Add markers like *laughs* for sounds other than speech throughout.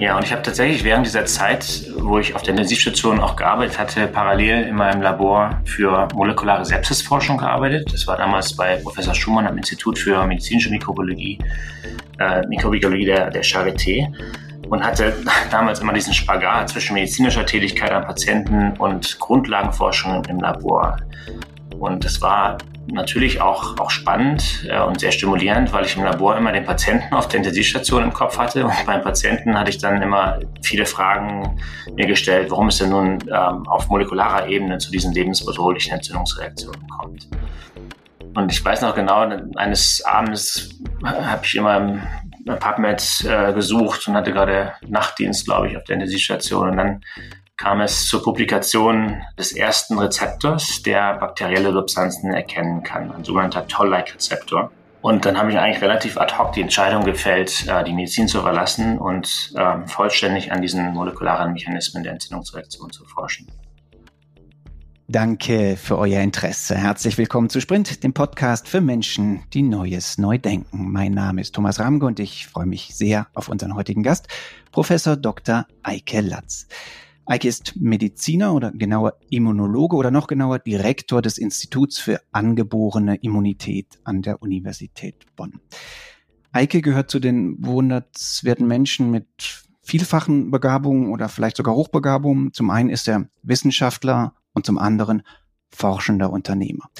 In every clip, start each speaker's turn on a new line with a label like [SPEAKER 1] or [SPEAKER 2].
[SPEAKER 1] Ja, und ich habe tatsächlich während dieser Zeit, wo ich auf der Intensivstation auch gearbeitet hatte, parallel in meinem Labor für molekulare Sepsisforschung gearbeitet. Das war damals bei Professor Schumann am Institut für medizinische Mikrobiologie, äh, Mikrobiologie der, der Charité und hatte *laughs* damals immer diesen Spagat zwischen medizinischer Tätigkeit am Patienten und Grundlagenforschung im Labor. Und das war natürlich auch, auch spannend äh, und sehr stimulierend, weil ich im Labor immer den Patienten auf der Intensivstation im Kopf hatte. Und beim Patienten hatte ich dann immer viele Fragen mir gestellt, warum es denn nun ähm, auf molekularer Ebene zu diesen lebensbedrohlichen Entzündungsreaktionen kommt. Und ich weiß noch genau, eines Abends habe ich immer im PubMed äh, gesucht und hatte gerade Nachtdienst, glaube ich, auf der Intensivstation. Und dann kam es zur Publikation des ersten Rezeptors, der bakterielle Substanzen erkennen kann, ein sogenannter Toll-like-Rezeptor. Und dann habe ich eigentlich relativ ad hoc die Entscheidung gefällt, äh, die Medizin zu verlassen und ähm, vollständig an diesen molekularen Mechanismen der Entzündungsreaktion zu forschen.
[SPEAKER 2] Danke für euer Interesse. Herzlich willkommen zu Sprint, dem Podcast für Menschen, die Neues neu denken. Mein Name ist Thomas Ramge und ich freue mich sehr auf unseren heutigen Gast, Professor Dr. Eike Latz. Eike ist Mediziner oder genauer Immunologe oder noch genauer Direktor des Instituts für angeborene Immunität an der Universität Bonn. Eike gehört zu den bewundernswerten Menschen mit vielfachen Begabungen oder vielleicht sogar Hochbegabungen. Zum einen ist er Wissenschaftler, und zum anderen forschender Unternehmer.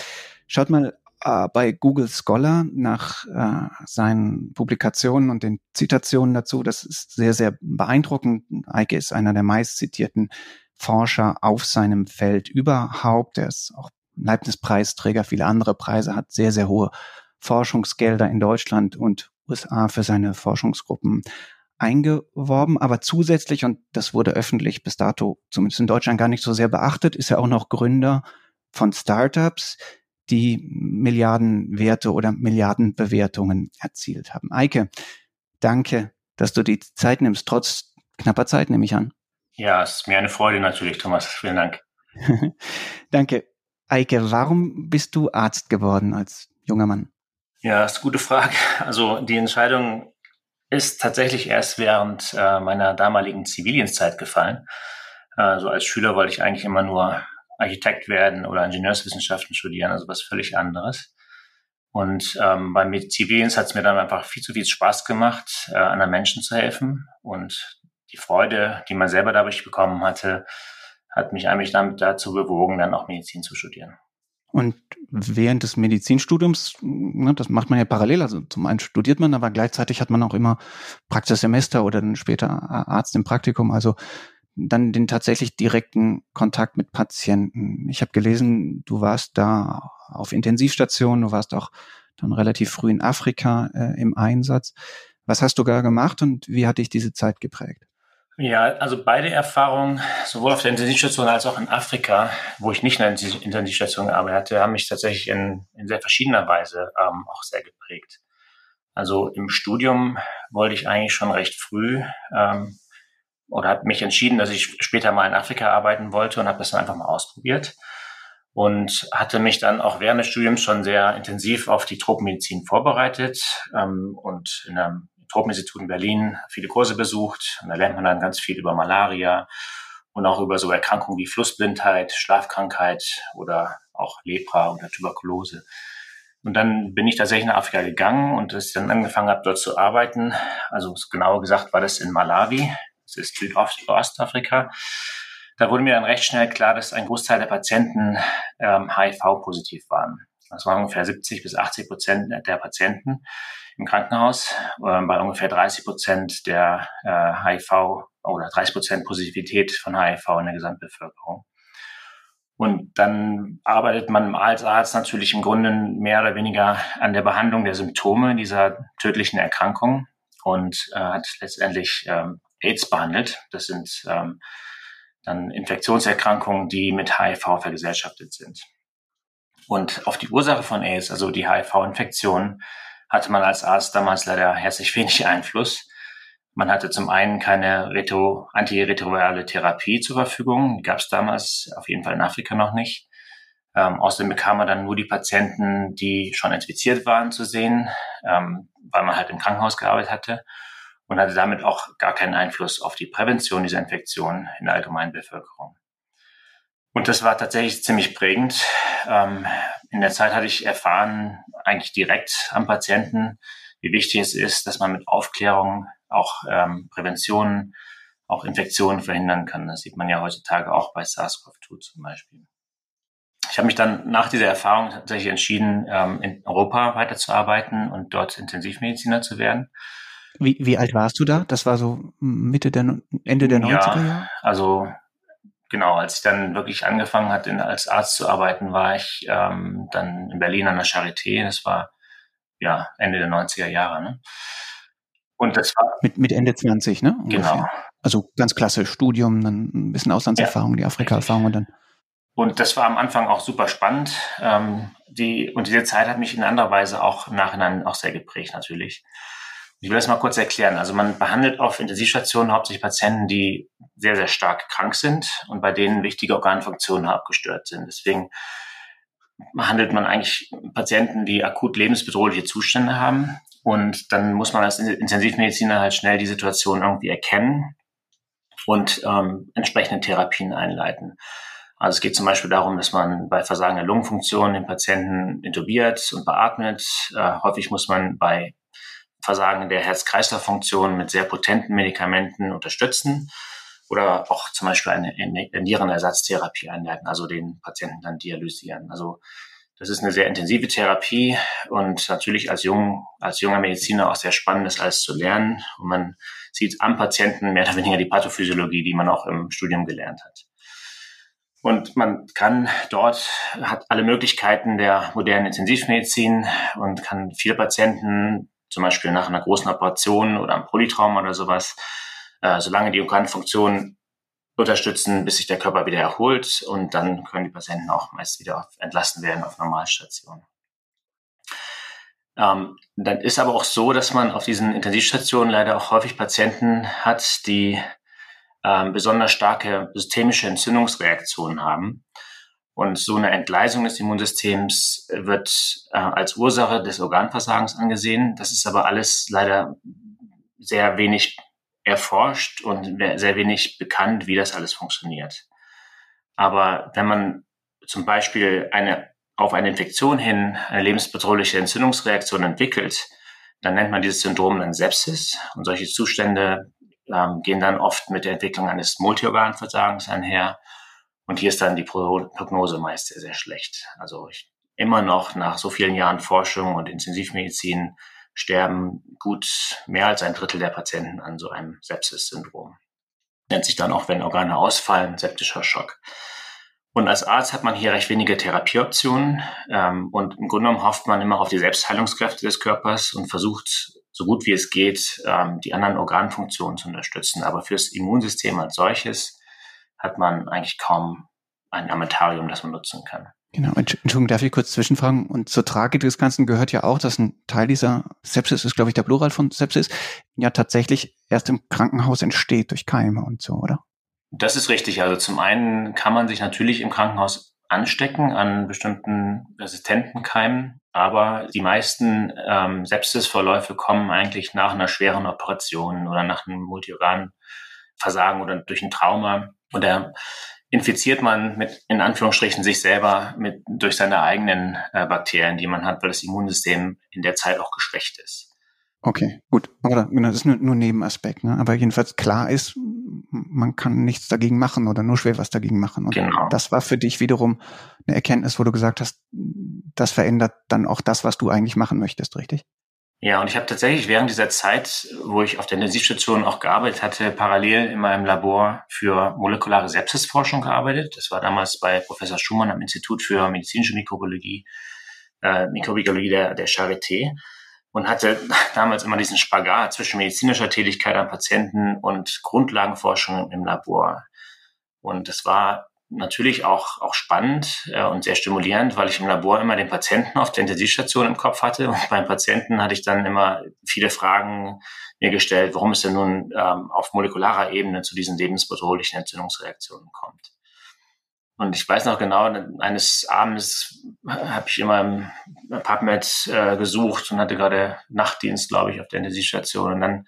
[SPEAKER 2] Schaut mal äh, bei Google Scholar nach äh, seinen Publikationen und den Zitationen dazu. Das ist sehr, sehr beeindruckend. Eike ist einer der meistzitierten Forscher auf seinem Feld überhaupt. Er ist auch Leibniz-Preisträger, viele andere Preise, hat sehr, sehr hohe Forschungsgelder in Deutschland und USA für seine Forschungsgruppen eingeworben, aber zusätzlich, und das wurde öffentlich bis dato, zumindest in Deutschland, gar nicht so sehr beachtet, ist er auch noch Gründer von Startups, die Milliardenwerte oder Milliardenbewertungen erzielt haben. Eike, danke, dass du die Zeit nimmst, trotz knapper Zeit, nehme ich an.
[SPEAKER 1] Ja, es ist mir eine Freude natürlich, Thomas. Vielen Dank. *laughs*
[SPEAKER 2] danke. Eike, warum bist du Arzt geworden als junger Mann?
[SPEAKER 1] Ja, das ist eine gute Frage. Also die Entscheidung ist tatsächlich erst während äh, meiner damaligen Zivildienstzeit gefallen. Also als Schüler wollte ich eigentlich immer nur Architekt werden oder Ingenieurswissenschaften studieren, also was völlig anderes. Und ähm, beim Zivildienst hat es mir dann einfach viel zu viel Spaß gemacht, äh, anderen Menschen zu helfen. Und die Freude, die man selber dadurch bekommen hatte, hat mich eigentlich damit dazu bewogen, dann auch Medizin zu studieren.
[SPEAKER 2] Und während des Medizinstudiums, ne, das macht man ja parallel, also zum einen studiert man, aber gleichzeitig hat man auch immer Praxissemester oder dann später Arzt im Praktikum, also dann den tatsächlich direkten Kontakt mit Patienten. Ich habe gelesen, du warst da auf Intensivstation, du warst auch dann relativ früh in Afrika äh, im Einsatz. Was hast du da gemacht und wie hat dich diese Zeit geprägt?
[SPEAKER 1] Ja, also beide Erfahrungen, sowohl auf der Intensivstation als auch in Afrika, wo ich nicht in der Intensivstation gearbeitet hatte, haben mich tatsächlich in, in sehr verschiedener Weise ähm, auch sehr geprägt. Also im Studium wollte ich eigentlich schon recht früh ähm, oder habe mich entschieden, dass ich später mal in Afrika arbeiten wollte und habe das dann einfach mal ausprobiert und hatte mich dann auch während des Studiums schon sehr intensiv auf die Tropenmedizin vorbereitet ähm, und in einem Tropeninstitut in Berlin viele Kurse besucht. Und da lernt man dann ganz viel über Malaria und auch über so Erkrankungen wie Flussblindheit, Schlafkrankheit oder auch Lepra oder Tuberkulose. Und dann bin ich tatsächlich nach Afrika gegangen und als ich dann angefangen habe, dort zu arbeiten, also genauer gesagt war das in Malawi, das ist Südostafrika, da wurde mir dann recht schnell klar, dass ein Großteil der Patienten ähm, HIV-positiv waren. Das waren ungefähr 70 bis 80 Prozent der Patienten im Krankenhaus, äh, bei ungefähr 30 Prozent der äh, HIV oder 30 Prozent Positivität von HIV in der Gesamtbevölkerung. Und dann arbeitet man als Arzt natürlich im Grunde mehr oder weniger an der Behandlung der Symptome dieser tödlichen Erkrankung und äh, hat letztendlich ähm, AIDS behandelt. Das sind ähm, dann Infektionserkrankungen, die mit HIV vergesellschaftet sind. Und auf die Ursache von AIDS, also die HIV-Infektion, hatte man als Arzt damals leider herzlich wenig *laughs* Einfluss. Man hatte zum einen keine Retro antiretrovirale Therapie zur Verfügung, die gab es damals auf jeden Fall in Afrika noch nicht. Ähm, außerdem bekam man dann nur die Patienten, die schon infiziert waren, zu sehen, ähm, weil man halt im Krankenhaus gearbeitet hatte. Und hatte damit auch gar keinen Einfluss auf die Prävention dieser Infektion in der allgemeinen Bevölkerung. Und das war tatsächlich ziemlich prägend. Ähm, in der Zeit hatte ich erfahren, eigentlich direkt am Patienten, wie wichtig es ist, dass man mit Aufklärung auch ähm, Prävention, auch Infektionen verhindern kann. Das sieht man ja heutzutage auch bei SARS-CoV-2 zum Beispiel. Ich habe mich dann nach dieser Erfahrung tatsächlich entschieden, ähm, in Europa weiterzuarbeiten und dort Intensivmediziner zu werden.
[SPEAKER 2] Wie, wie alt warst du da? Das war so Mitte der, Ende der 90er Jahre? Ja,
[SPEAKER 1] also genau, als ich dann wirklich angefangen hatte, als Arzt zu arbeiten, war ich ähm, dann in Berlin an der Charité. Das war ja Ende der 90er Jahre. Ne?
[SPEAKER 2] Und das war mit, mit Ende 20, ne?
[SPEAKER 1] Ungefähr. Genau.
[SPEAKER 2] Also ganz klasse Studium, dann ein bisschen Auslandserfahrung, ja, die Afrika-Erfahrung und dann.
[SPEAKER 1] Und das war am Anfang auch super spannend. Ähm, die, und diese Zeit hat mich in anderer Weise auch im Nachhinein auch sehr geprägt, natürlich. Ich will das mal kurz erklären. Also man behandelt auf Intensivstationen hauptsächlich Patienten, die sehr, sehr stark krank sind und bei denen wichtige Organfunktionen abgestört sind. Deswegen behandelt man eigentlich Patienten, die akut lebensbedrohliche Zustände haben. Und dann muss man als Intensivmediziner halt schnell die Situation irgendwie erkennen und ähm, entsprechende Therapien einleiten. Also es geht zum Beispiel darum, dass man bei Versagen der Lungenfunktion den Patienten intubiert und beatmet. Äh, häufig muss man bei Versagen der Herz-Kreislauf-Funktion mit sehr potenten Medikamenten unterstützen oder auch zum Beispiel eine Nierenersatztherapie einleiten, also den Patienten dann dialysieren. Also das ist eine sehr intensive Therapie und natürlich als, jung, als junger Mediziner auch sehr spannend, das alles zu lernen. Und man sieht am Patienten mehr oder weniger die Pathophysiologie, die man auch im Studium gelernt hat. Und man kann dort, hat alle Möglichkeiten der modernen Intensivmedizin und kann viele Patienten zum Beispiel nach einer großen Operation oder einem Polytrauma oder sowas, äh, solange die Organfunktion unterstützen, bis sich der Körper wieder erholt und dann können die Patienten auch meist wieder entlassen werden auf Normalstationen. Ähm, dann ist aber auch so, dass man auf diesen Intensivstationen leider auch häufig Patienten hat, die ähm, besonders starke systemische Entzündungsreaktionen haben. Und so eine Entgleisung des Immunsystems wird äh, als Ursache des Organversagens angesehen. Das ist aber alles leider sehr wenig erforscht und sehr wenig bekannt, wie das alles funktioniert. Aber wenn man zum Beispiel eine, auf eine Infektion hin eine lebensbedrohliche Entzündungsreaktion entwickelt, dann nennt man dieses Syndrom dann Sepsis. Und solche Zustände ähm, gehen dann oft mit der Entwicklung eines Multiorganversagens einher. Und hier ist dann die Prognose meist sehr, sehr schlecht. Also ich, immer noch nach so vielen Jahren Forschung und Intensivmedizin sterben gut mehr als ein Drittel der Patienten an so einem Sepsis-Syndrom. Nennt sich dann auch, wenn Organe ausfallen, septischer Schock. Und als Arzt hat man hier recht wenige Therapieoptionen ähm, und im Grunde genommen hofft man immer auf die Selbstheilungskräfte des Körpers und versucht, so gut wie es geht, ähm, die anderen Organfunktionen zu unterstützen. Aber fürs Immunsystem als solches hat man eigentlich kaum ein Armentarium, das man nutzen kann.
[SPEAKER 2] Genau, Entschuldigung, darf ich kurz zwischenfragen? Und zur Tragik des Ganzen gehört ja auch, dass ein Teil dieser Sepsis, ist glaube ich der Plural von Sepsis, ja tatsächlich erst im Krankenhaus entsteht durch Keime und so, oder?
[SPEAKER 1] Das ist richtig. Also zum einen kann man sich natürlich im Krankenhaus anstecken an bestimmten resistenten Keimen, aber die meisten ähm, Sepsisverläufe kommen eigentlich nach einer schweren Operation oder nach einem Multiorganversagen oder durch ein Trauma. Und da infiziert man mit, in Anführungsstrichen, sich selber mit, durch seine eigenen äh, Bakterien, die man hat, weil das Immunsystem in der Zeit auch geschwächt ist.
[SPEAKER 2] Okay, gut. Aber genau, das ist nur, nur Nebenaspekt. Ne? Aber jedenfalls klar ist, man kann nichts dagegen machen oder nur schwer was dagegen machen. Und genau. das war für dich wiederum eine Erkenntnis, wo du gesagt hast, das verändert dann auch das, was du eigentlich machen möchtest, richtig?
[SPEAKER 1] Ja, und ich habe tatsächlich während dieser Zeit, wo ich auf der Intensivstation auch gearbeitet hatte, parallel in meinem Labor für molekulare Sepsisforschung gearbeitet. Das war damals bei Professor Schumann am Institut für medizinische Mikrobiologie, äh, Mikrobiologie der, der Charité und hatte *laughs* damals immer diesen Spagat zwischen medizinischer Tätigkeit am Patienten und Grundlagenforschung im Labor. Und das war natürlich auch, auch spannend äh, und sehr stimulierend, weil ich im Labor immer den Patienten auf der Intensivstation im Kopf hatte. Und beim Patienten hatte ich dann immer viele Fragen mir gestellt, warum es denn nun ähm, auf molekularer Ebene zu diesen lebensbedrohlichen Entzündungsreaktionen kommt. Und ich weiß noch genau, eines Abends habe ich immer im PubMed äh, gesucht und hatte gerade Nachtdienst, glaube ich, auf der Intensivstation. Und dann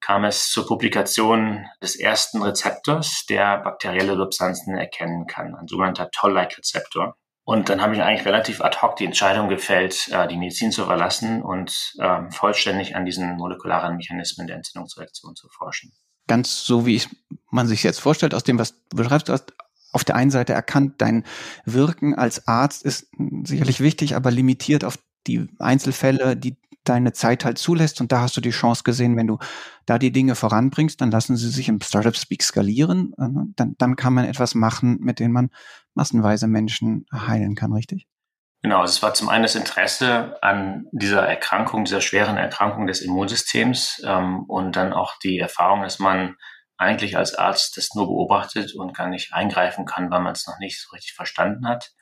[SPEAKER 1] kam es zur Publikation des ersten Rezeptors, der bakterielle Substanzen erkennen kann, ein sogenannter Toll-like-Rezeptor. Und dann habe ich eigentlich relativ ad hoc die Entscheidung gefällt, äh, die Medizin zu verlassen und ähm, vollständig an diesen molekularen Mechanismen der Entzündungsreaktion zu forschen.
[SPEAKER 2] Ganz so, wie man sich jetzt vorstellt, aus dem, was du beschreibst, du hast auf der einen Seite erkannt, dein Wirken als Arzt ist sicherlich wichtig, aber limitiert auf die Einzelfälle, die deine Zeit halt zulässt. Und da hast du die Chance gesehen, wenn du da die Dinge voranbringst, dann lassen sie sich im Startup Speak skalieren. Äh, dann, dann kann man etwas machen, mit dem man massenweise Menschen heilen kann, richtig?
[SPEAKER 1] Genau, es war zum einen das Interesse an dieser Erkrankung, dieser schweren Erkrankung des Immunsystems ähm, und dann auch die Erfahrung, dass man eigentlich als Arzt das nur beobachtet und gar nicht eingreifen kann, weil man es noch nicht so richtig verstanden hat.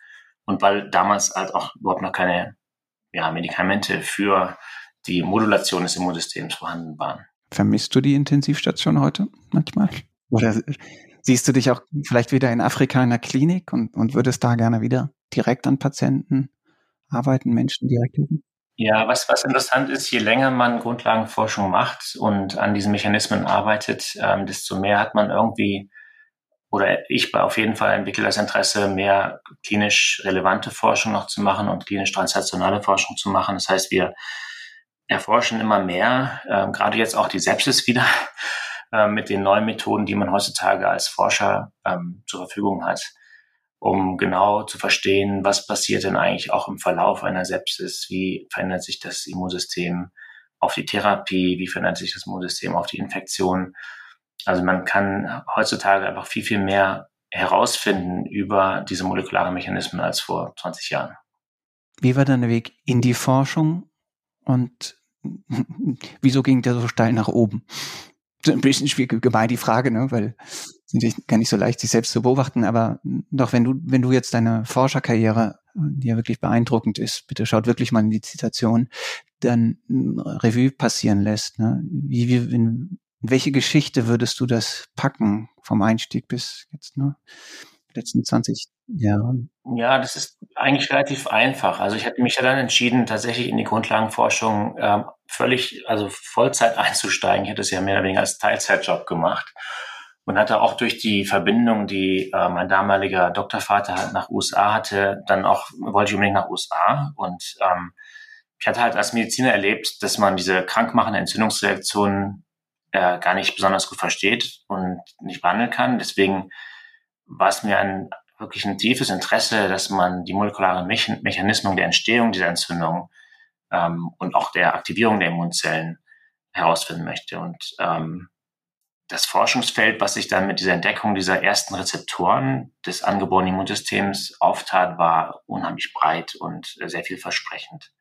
[SPEAKER 1] Und weil damals halt auch überhaupt noch keine ja, Medikamente für die Modulation des Immunsystems vorhanden waren.
[SPEAKER 2] Vermisst du die Intensivstation heute manchmal? Oder siehst du dich auch vielleicht wieder in Afrika in der Klinik und, und würdest da gerne wieder direkt an Patienten arbeiten, Menschen direkt helfen?
[SPEAKER 1] Ja, was, was interessant ist, je länger man Grundlagenforschung macht und an diesen Mechanismen arbeitet, ähm, desto mehr hat man irgendwie, oder ich auf jeden Fall entwickle das Interesse, mehr klinisch relevante Forschung noch zu machen und klinisch translationale Forschung zu machen. Das heißt, wir erforschen immer mehr, ähm, gerade jetzt auch die Sepsis wieder, *laughs* äh, mit den neuen Methoden, die man heutzutage als Forscher ähm, zur Verfügung hat um genau zu verstehen, was passiert denn eigentlich auch im Verlauf einer Sepsis, wie verändert sich das Immunsystem auf die Therapie, wie verändert sich das Immunsystem auf die Infektion. Also man kann heutzutage einfach viel, viel mehr herausfinden über diese molekularen Mechanismen als vor 20 Jahren.
[SPEAKER 2] Wie war dein Weg in die Forschung und *laughs* wieso ging der so steil nach oben? ein bisschen schwierig gemein die Frage, ne? weil es natürlich gar nicht so leicht, sich selbst zu beobachten, aber doch, wenn du, wenn du jetzt deine Forscherkarriere, die ja wirklich beeindruckend ist, bitte schaut wirklich mal in die Zitation, dann Revue passieren lässt, ne? wie, wie, in, welche Geschichte würdest du das packen vom Einstieg bis jetzt, ne? letzten 20 Jahren?
[SPEAKER 1] Ja, das ist eigentlich relativ einfach. Also ich hatte mich ja dann entschieden, tatsächlich in die Grundlagenforschung ähm, völlig, also Vollzeit *laughs* einzusteigen. Ich hätte es ja mehr oder weniger als Teilzeitjob gemacht und hatte auch durch die Verbindung, die äh, mein damaliger Doktorvater halt nach USA hatte, dann auch wollte ich unbedingt nach USA und ähm, ich hatte halt als Mediziner erlebt, dass man diese krankmachende Entzündungsreaktion äh, gar nicht besonders gut versteht und nicht behandeln kann. Deswegen war es mir ein wirklich ein tiefes Interesse, dass man die molekularen Mechanismen der Entstehung dieser Entzündung ähm, und auch der Aktivierung der Immunzellen herausfinden möchte. Und ähm, das Forschungsfeld, was sich dann mit dieser Entdeckung dieser ersten Rezeptoren des angeborenen Immunsystems auftat, war unheimlich breit und sehr vielversprechend.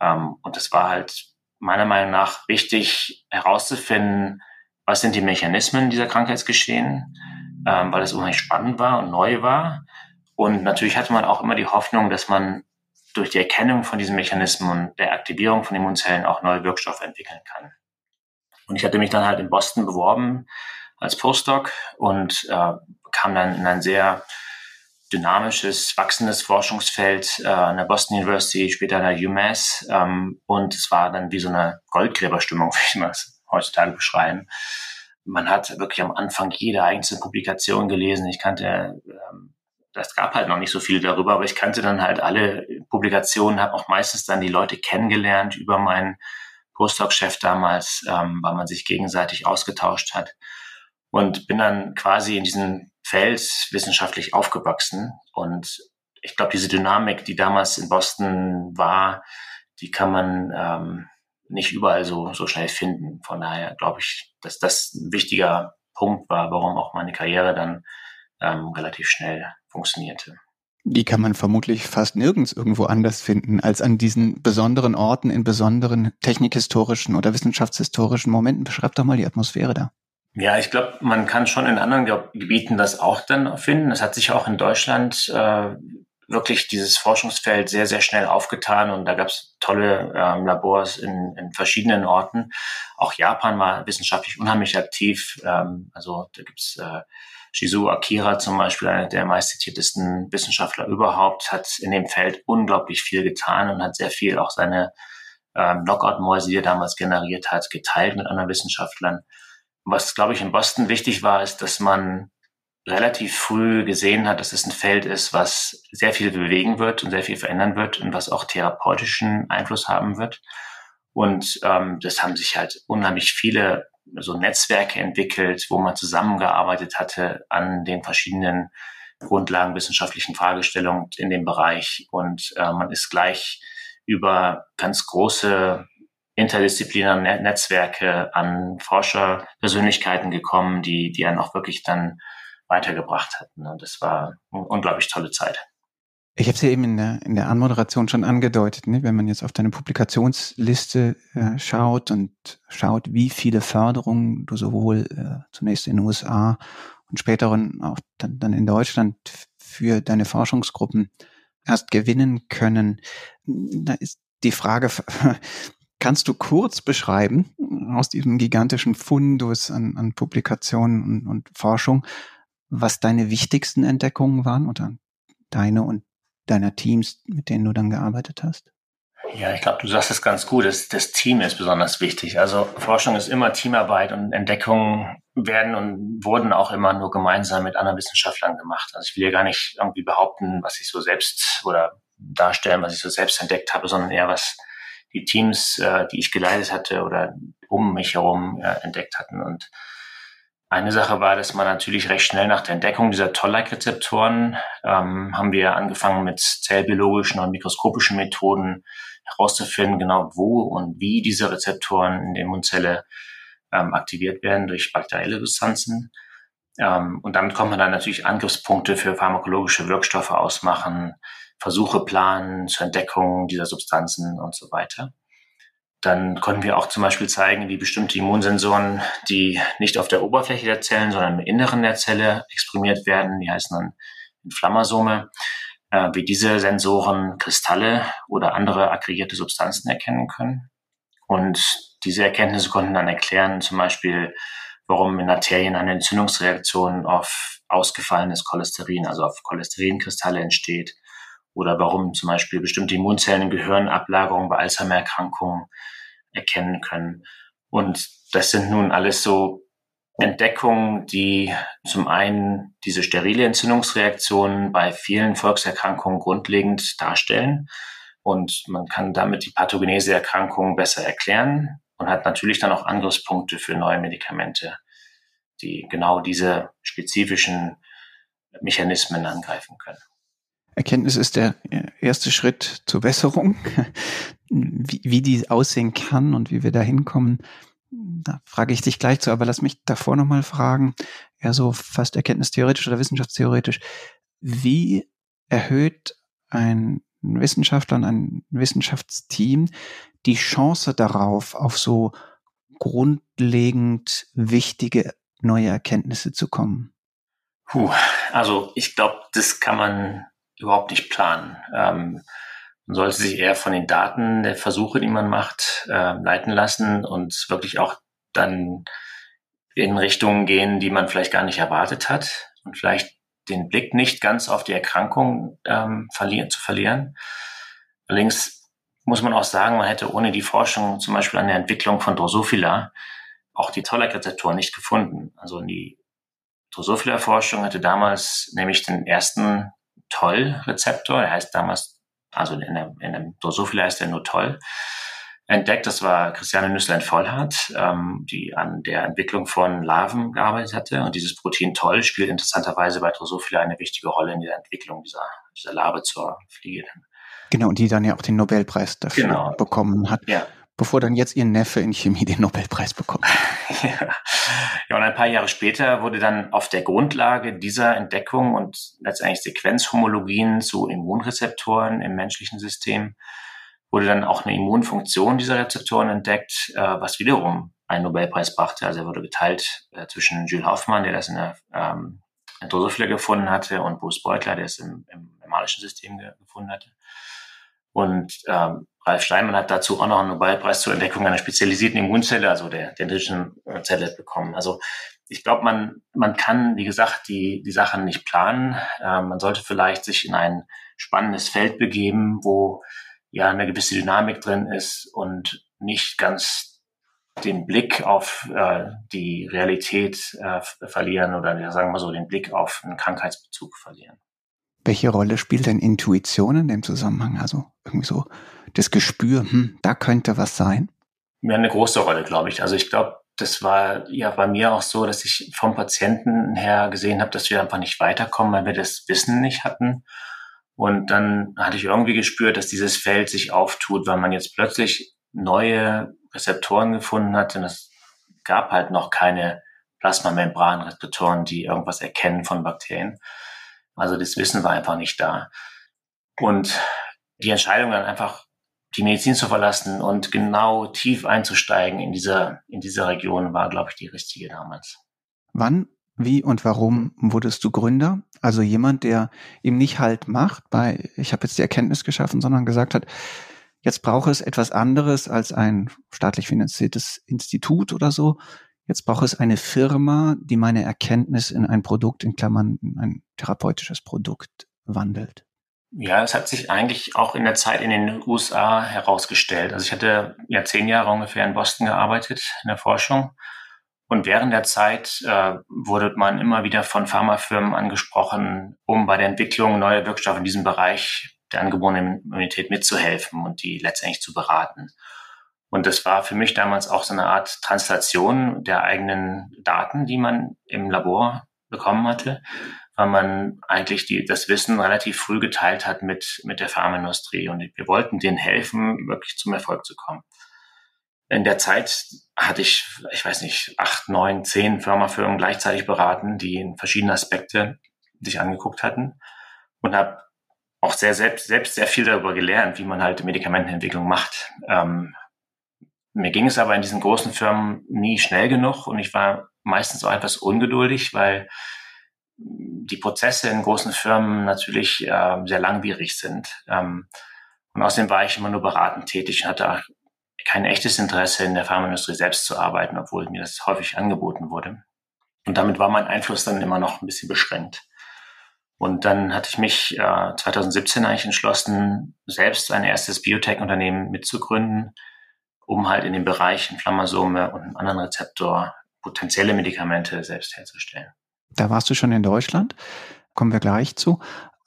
[SPEAKER 1] Ähm, und es war halt meiner Meinung nach wichtig herauszufinden, was sind die Mechanismen dieser Krankheitsgeschehen, ähm, weil es unheimlich spannend war und neu war. Und natürlich hatte man auch immer die Hoffnung, dass man durch die Erkennung von diesen Mechanismen und der Aktivierung von Immunzellen auch neue Wirkstoffe entwickeln kann. Und ich hatte mich dann halt in Boston beworben als Postdoc und äh, kam dann in ein sehr dynamisches, wachsendes Forschungsfeld äh, an der Boston University, später an der UMass. Ähm, und es war dann wie so eine Goldgräberstimmung, *laughs* wie ich mal heutzutage beschreiben. Man hat wirklich am Anfang jede einzelne Publikation gelesen. Ich kannte ähm, das gab halt noch nicht so viel darüber, aber ich kannte dann halt alle Publikationen, habe auch meistens dann die Leute kennengelernt über meinen Postdoc-Chef damals, ähm, weil man sich gegenseitig ausgetauscht hat und bin dann quasi in diesem Feld wissenschaftlich aufgewachsen und ich glaube, diese Dynamik, die damals in Boston war, die kann man ähm, nicht überall so, so schnell finden. Von daher glaube ich, dass das ein wichtiger Punkt war, warum auch meine Karriere dann ähm, relativ schnell funktionierte.
[SPEAKER 2] Die kann man vermutlich fast nirgends irgendwo anders finden als an diesen besonderen Orten in besonderen technikhistorischen oder wissenschaftshistorischen Momenten. Beschreib doch mal die Atmosphäre da.
[SPEAKER 1] Ja, ich glaube, man kann schon in anderen Gebieten das auch dann finden. Es hat sich auch in Deutschland äh, wirklich dieses Forschungsfeld sehr, sehr schnell aufgetan und da gab es tolle ähm, Labors in, in verschiedenen Orten. Auch Japan war wissenschaftlich unheimlich aktiv. Ähm, also da gibt's äh, Shizuo Akira zum Beispiel, einer der meistzitiertesten Wissenschaftler überhaupt, hat in dem Feld unglaublich viel getan und hat sehr viel auch seine ähm, Knockout-Mäuse, die er damals generiert hat, geteilt mit anderen Wissenschaftlern. Was, glaube ich, in Boston wichtig war, ist, dass man relativ früh gesehen hat, dass es ein Feld ist, was sehr viel bewegen wird und sehr viel verändern wird und was auch therapeutischen Einfluss haben wird. Und ähm, das haben sich halt unheimlich viele so Netzwerke entwickelt, wo man zusammengearbeitet hatte an den verschiedenen grundlagenwissenschaftlichen Fragestellungen in dem Bereich. Und äh, man ist gleich über ganz große interdisziplinäre Netzwerke an Forscherpersönlichkeiten gekommen, die, die einen auch wirklich dann weitergebracht hatten. Und das war eine unglaublich tolle Zeit.
[SPEAKER 2] Ich habe es ja eben in der, in der Anmoderation schon angedeutet, ne? wenn man jetzt auf deine Publikationsliste äh, schaut und schaut, wie viele Förderungen du sowohl äh, zunächst in den USA und später auch dann, dann in Deutschland für deine Forschungsgruppen erst gewinnen können, da ist die Frage, *laughs* kannst du kurz beschreiben aus diesem gigantischen Fundus an, an Publikationen und, und Forschung, was deine wichtigsten Entdeckungen waren oder deine und deiner Teams, mit denen du dann gearbeitet hast?
[SPEAKER 1] Ja, ich glaube, du sagst es ganz gut. Das, das Team ist besonders wichtig. Also Forschung ist immer Teamarbeit und Entdeckungen werden und wurden auch immer nur gemeinsam mit anderen Wissenschaftlern gemacht. Also ich will ja gar nicht irgendwie behaupten, was ich so selbst oder darstellen, was ich so selbst entdeckt habe, sondern eher was die Teams, äh, die ich geleitet hatte oder um mich herum äh, entdeckt hatten. Und eine Sache war, dass man natürlich recht schnell nach der Entdeckung dieser Toll-like-Rezeptoren ähm, haben wir angefangen mit zellbiologischen und mikroskopischen Methoden herauszufinden, genau wo und wie diese Rezeptoren in der Immunzelle ähm, aktiviert werden durch bakterielle Substanzen. Ähm, und damit kommt man dann natürlich Angriffspunkte für pharmakologische Wirkstoffe ausmachen, Versuche planen zur Entdeckung dieser Substanzen und so weiter. Dann konnten wir auch zum Beispiel zeigen, wie bestimmte Immunsensoren, die nicht auf der Oberfläche der Zellen, sondern im Inneren der Zelle exprimiert werden, die heißen dann Inflammasome, äh, wie diese Sensoren Kristalle oder andere aggregierte Substanzen erkennen können. Und diese Erkenntnisse konnten dann erklären, zum Beispiel, warum in Arterien eine Entzündungsreaktion auf ausgefallenes Cholesterin, also auf Cholesterinkristalle entsteht, oder warum zum Beispiel bestimmte Immunzellen im Gehirn Ablagerungen bei Alzheimer-Erkrankungen erkennen können. Und das sind nun alles so Entdeckungen, die zum einen diese sterile Entzündungsreaktionen bei vielen Volkserkrankungen grundlegend darstellen. Und man kann damit die Pathogenese der besser erklären und hat natürlich dann auch Angriffspunkte für neue Medikamente, die genau diese spezifischen Mechanismen angreifen können.
[SPEAKER 2] Erkenntnis ist der erste Schritt zur Besserung. Wie, wie die aussehen kann und wie wir da hinkommen, da frage ich dich gleich zu, aber lass mich davor nochmal fragen, ja so fast erkenntnistheoretisch oder wissenschaftstheoretisch, wie erhöht ein Wissenschaftler und ein Wissenschaftsteam die Chance darauf, auf so grundlegend wichtige neue Erkenntnisse zu kommen?
[SPEAKER 1] Puh, also ich glaube, das kann man überhaupt nicht planen. Ähm, man sollte sich eher von den Daten der Versuche, die man macht, äh, leiten lassen und wirklich auch dann in Richtungen gehen, die man vielleicht gar nicht erwartet hat und vielleicht den Blick nicht ganz auf die Erkrankung ähm, verlieren, zu verlieren. Allerdings muss man auch sagen, man hätte ohne die Forschung zum Beispiel an der Entwicklung von Drosophila auch die Tollak-Rezeptoren nicht gefunden. Also die Drosophila-Forschung hatte damals nämlich den ersten Toll-Rezeptor, der heißt damals also in der, in der Drosophila ist der nur toll, entdeckt. Das war Christiane Nüsslein-Vollhardt, ähm, die an der Entwicklung von Larven gearbeitet hatte. Und dieses Protein Toll spielt interessanterweise bei Drosophila eine wichtige Rolle in der Entwicklung dieser, dieser Larve zur Fliege.
[SPEAKER 2] Genau, und die dann ja auch den Nobelpreis dafür genau. bekommen hat. Ja bevor dann jetzt ihr Neffe in Chemie den Nobelpreis bekommt. *laughs*
[SPEAKER 1] ja. ja, und ein paar Jahre später wurde dann auf der Grundlage dieser Entdeckung und letztendlich Sequenzhomologien zu Immunrezeptoren im menschlichen System wurde dann auch eine Immunfunktion dieser Rezeptoren entdeckt, äh, was wiederum einen Nobelpreis brachte. Also er wurde geteilt äh, zwischen Jules Hoffmann, der das in der ähm, Drosophila gefunden hatte, und Bruce Beutler, der es im, im normalischen System ge gefunden hatte. Und ähm, Ralf Steinmann hat dazu auch noch einen Nobelpreis zur Entdeckung einer spezialisierten Immunzelle, also der, dritischen Zelle bekommen. Also ich glaube, man, man kann, wie gesagt, die, die Sachen nicht planen. Äh, man sollte vielleicht sich in ein spannendes Feld begeben, wo ja eine gewisse Dynamik drin ist und nicht ganz den Blick auf äh, die Realität äh, verlieren oder ja, sagen wir so den Blick auf einen Krankheitsbezug verlieren.
[SPEAKER 2] Welche Rolle spielt denn Intuition in dem Zusammenhang? Also irgendwie so das Gespür, hm, da könnte was sein?
[SPEAKER 1] Ja, eine große Rolle, glaube ich. Also ich glaube, das war ja bei mir auch so, dass ich vom Patienten her gesehen habe, dass wir einfach nicht weiterkommen, weil wir das Wissen nicht hatten. Und dann hatte ich irgendwie gespürt, dass dieses Feld sich auftut, weil man jetzt plötzlich neue Rezeptoren gefunden hat. Und es gab halt noch keine Plasmamembranrezeptoren, die irgendwas erkennen von Bakterien. Also das Wissen war einfach nicht da. Und die Entscheidung dann einfach die Medizin zu verlassen und genau tief einzusteigen in dieser, in dieser Region war, glaube ich, die richtige damals.
[SPEAKER 2] Wann, wie und warum wurdest du Gründer? Also jemand, der ihm nicht halt macht bei, ich habe jetzt die Erkenntnis geschaffen, sondern gesagt hat, jetzt brauche es etwas anderes als ein staatlich finanziertes Institut oder so. Jetzt brauche es eine Firma, die meine Erkenntnis in ein Produkt, in Klammern, in ein therapeutisches Produkt wandelt.
[SPEAKER 1] Ja, es hat sich eigentlich auch in der Zeit in den USA herausgestellt. Also ich hatte ja zehn Jahre ungefähr in Boston gearbeitet in der Forschung. Und während der Zeit äh, wurde man immer wieder von Pharmafirmen angesprochen, um bei der Entwicklung neuer Wirkstoffe in diesem Bereich der angeborenen Immunität mitzuhelfen und die letztendlich zu beraten. Und das war für mich damals auch so eine Art Translation der eigenen Daten, die man im Labor bekommen hatte, weil man eigentlich die, das Wissen relativ früh geteilt hat mit, mit der Pharmaindustrie. Und wir wollten denen helfen, wirklich zum Erfolg zu kommen. In der Zeit hatte ich, ich weiß nicht, acht, neun, zehn Firmafirmen gleichzeitig beraten, die in verschiedene Aspekte sich angeguckt hatten und habe auch sehr selbst, selbst sehr viel darüber gelernt, wie man halt Medikamentenentwicklung macht. Ähm, mir ging es aber in diesen großen Firmen nie schnell genug und ich war meistens auch etwas ungeduldig, weil die Prozesse in großen Firmen natürlich äh, sehr langwierig sind. Ähm, und außerdem war ich immer nur beratend tätig und hatte kein echtes Interesse in der Pharmaindustrie selbst zu arbeiten, obwohl mir das häufig angeboten wurde. Und damit war mein Einfluss dann immer noch ein bisschen beschränkt. Und dann hatte ich mich äh, 2017 eigentlich entschlossen, selbst ein erstes Biotech-Unternehmen mitzugründen, um halt in dem Bereich Inflammasome und einen anderen Rezeptor potenzielle Medikamente selbst herzustellen.
[SPEAKER 2] Da warst du schon in Deutschland, kommen wir gleich zu,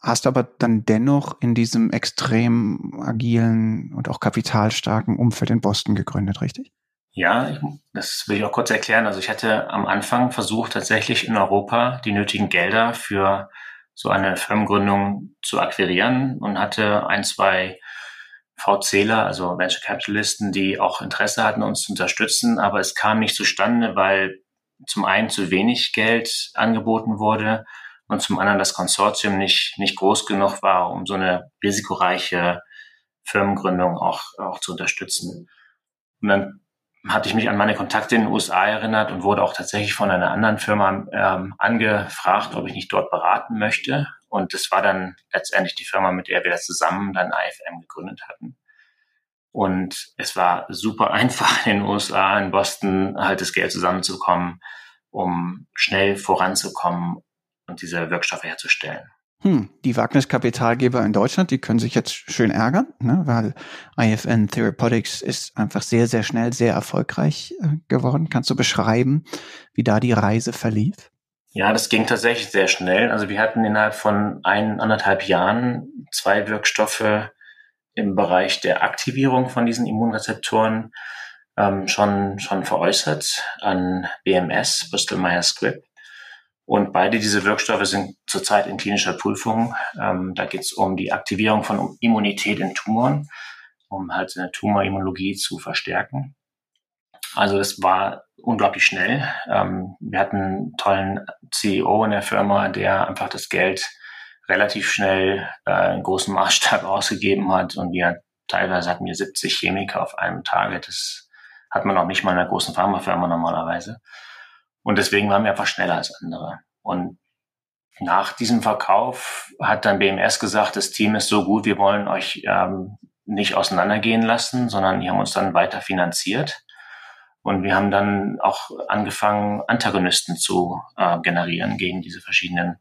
[SPEAKER 2] hast aber dann dennoch in diesem extrem agilen und auch kapitalstarken Umfeld in Boston gegründet, richtig?
[SPEAKER 1] Ja, ich, das will ich auch kurz erklären. Also ich hatte am Anfang versucht, tatsächlich in Europa die nötigen Gelder für so eine Firmengründung zu akquirieren und hatte ein, zwei VCler, also Venture Capitalisten, die auch Interesse hatten, uns zu unterstützen, aber es kam nicht zustande, weil zum einen zu wenig Geld angeboten wurde und zum anderen das Konsortium nicht, nicht groß genug war, um so eine risikoreiche Firmengründung auch, auch zu unterstützen. Und dann hatte ich mich an meine Kontakte in den USA erinnert und wurde auch tatsächlich von einer anderen Firma ähm, angefragt, ob ich nicht dort beraten möchte. Und das war dann letztendlich die Firma, mit der wir das zusammen dann IFM gegründet hatten. Und es war super einfach in den USA, in Boston halt das Geld zusammenzukommen, um schnell voranzukommen und diese Wirkstoffe herzustellen.
[SPEAKER 2] Hm, die Wagniskapitalgeber in Deutschland, die können sich jetzt schön ärgern, ne, weil IFN Therapeutics ist einfach sehr, sehr schnell sehr erfolgreich äh, geworden. Kannst du beschreiben, wie da die Reise verlief?
[SPEAKER 1] Ja, das ging tatsächlich sehr schnell. Also wir hatten innerhalb von ein, anderthalb Jahren zwei Wirkstoffe im Bereich der Aktivierung von diesen Immunrezeptoren ähm, schon, schon veräußert an BMS, Bristol Myers Squibb. Und beide diese Wirkstoffe sind zurzeit in klinischer Prüfung. Ähm, da geht es um die Aktivierung von Immunität in Tumoren, um halt eine Tumorimmunologie zu verstärken. Also es war unglaublich schnell. Ähm, wir hatten einen tollen CEO in der Firma, der einfach das Geld relativ schnell äh, in großem Maßstab *laughs* ausgegeben hat und wir teilweise hatten wir 70 Chemiker auf einem Target. Das hat man auch nicht mal in einer großen Pharmafirma normalerweise. Und deswegen waren wir einfach schneller als andere. Und nach diesem Verkauf hat dann BMS gesagt, das Team ist so gut, wir wollen euch ähm, nicht auseinandergehen lassen, sondern die haben uns dann weiter finanziert. Und wir haben dann auch angefangen, Antagonisten zu äh, generieren gegen diese verschiedenen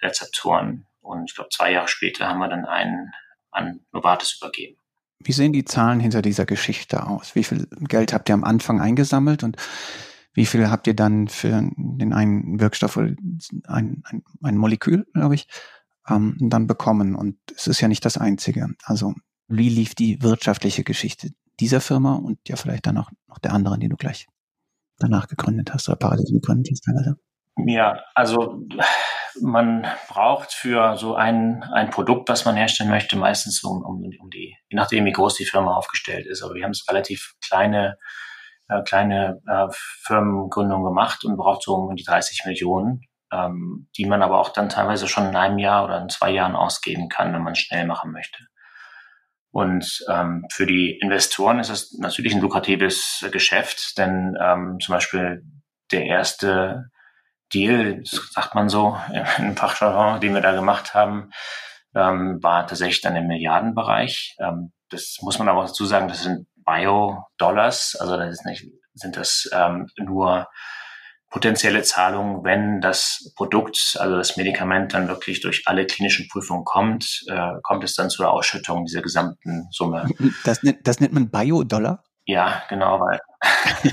[SPEAKER 1] Rezeptoren. Und ich glaube, zwei Jahre später haben wir dann einen an Novartis übergeben.
[SPEAKER 2] Wie sehen die Zahlen hinter dieser Geschichte aus? Wie viel Geld habt ihr am Anfang eingesammelt und wie viel habt ihr dann für den einen Wirkstoff, ein, ein, ein Molekül, glaube ich, ähm, dann bekommen? Und es ist ja nicht das Einzige. Also wie lief die wirtschaftliche Geschichte dieser Firma und ja vielleicht dann auch noch der anderen, die du gleich danach gegründet hast oder parallel gegründet hast? Teilweise?
[SPEAKER 1] Ja, also man braucht für so ein, ein Produkt, was man herstellen möchte, meistens um, um, um die, je nachdem, wie groß die Firma aufgestellt ist. Aber wir haben es relativ kleine, äh, kleine äh, Firmengründung gemacht und braucht so um die 30 Millionen, ähm, die man aber auch dann teilweise schon in einem Jahr oder in zwei Jahren ausgeben kann, wenn man schnell machen möchte. Und ähm, für die Investoren ist es natürlich ein lukratives Geschäft, denn ähm, zum Beispiel der erste Deal, sagt man so *laughs* im Fachjargon, den wir da gemacht haben, ähm, war tatsächlich dann im Milliardenbereich. Ähm, das muss man aber auch dazu sagen, das sind Bio-Dollars, also das ist nicht, sind das ähm, nur potenzielle Zahlungen, wenn das Produkt, also das Medikament dann wirklich durch alle klinischen Prüfungen kommt, äh, kommt es dann zur Ausschüttung dieser gesamten Summe.
[SPEAKER 2] Das, das nennt man Bio-Dollar?
[SPEAKER 1] Ja, genau, weil *laughs*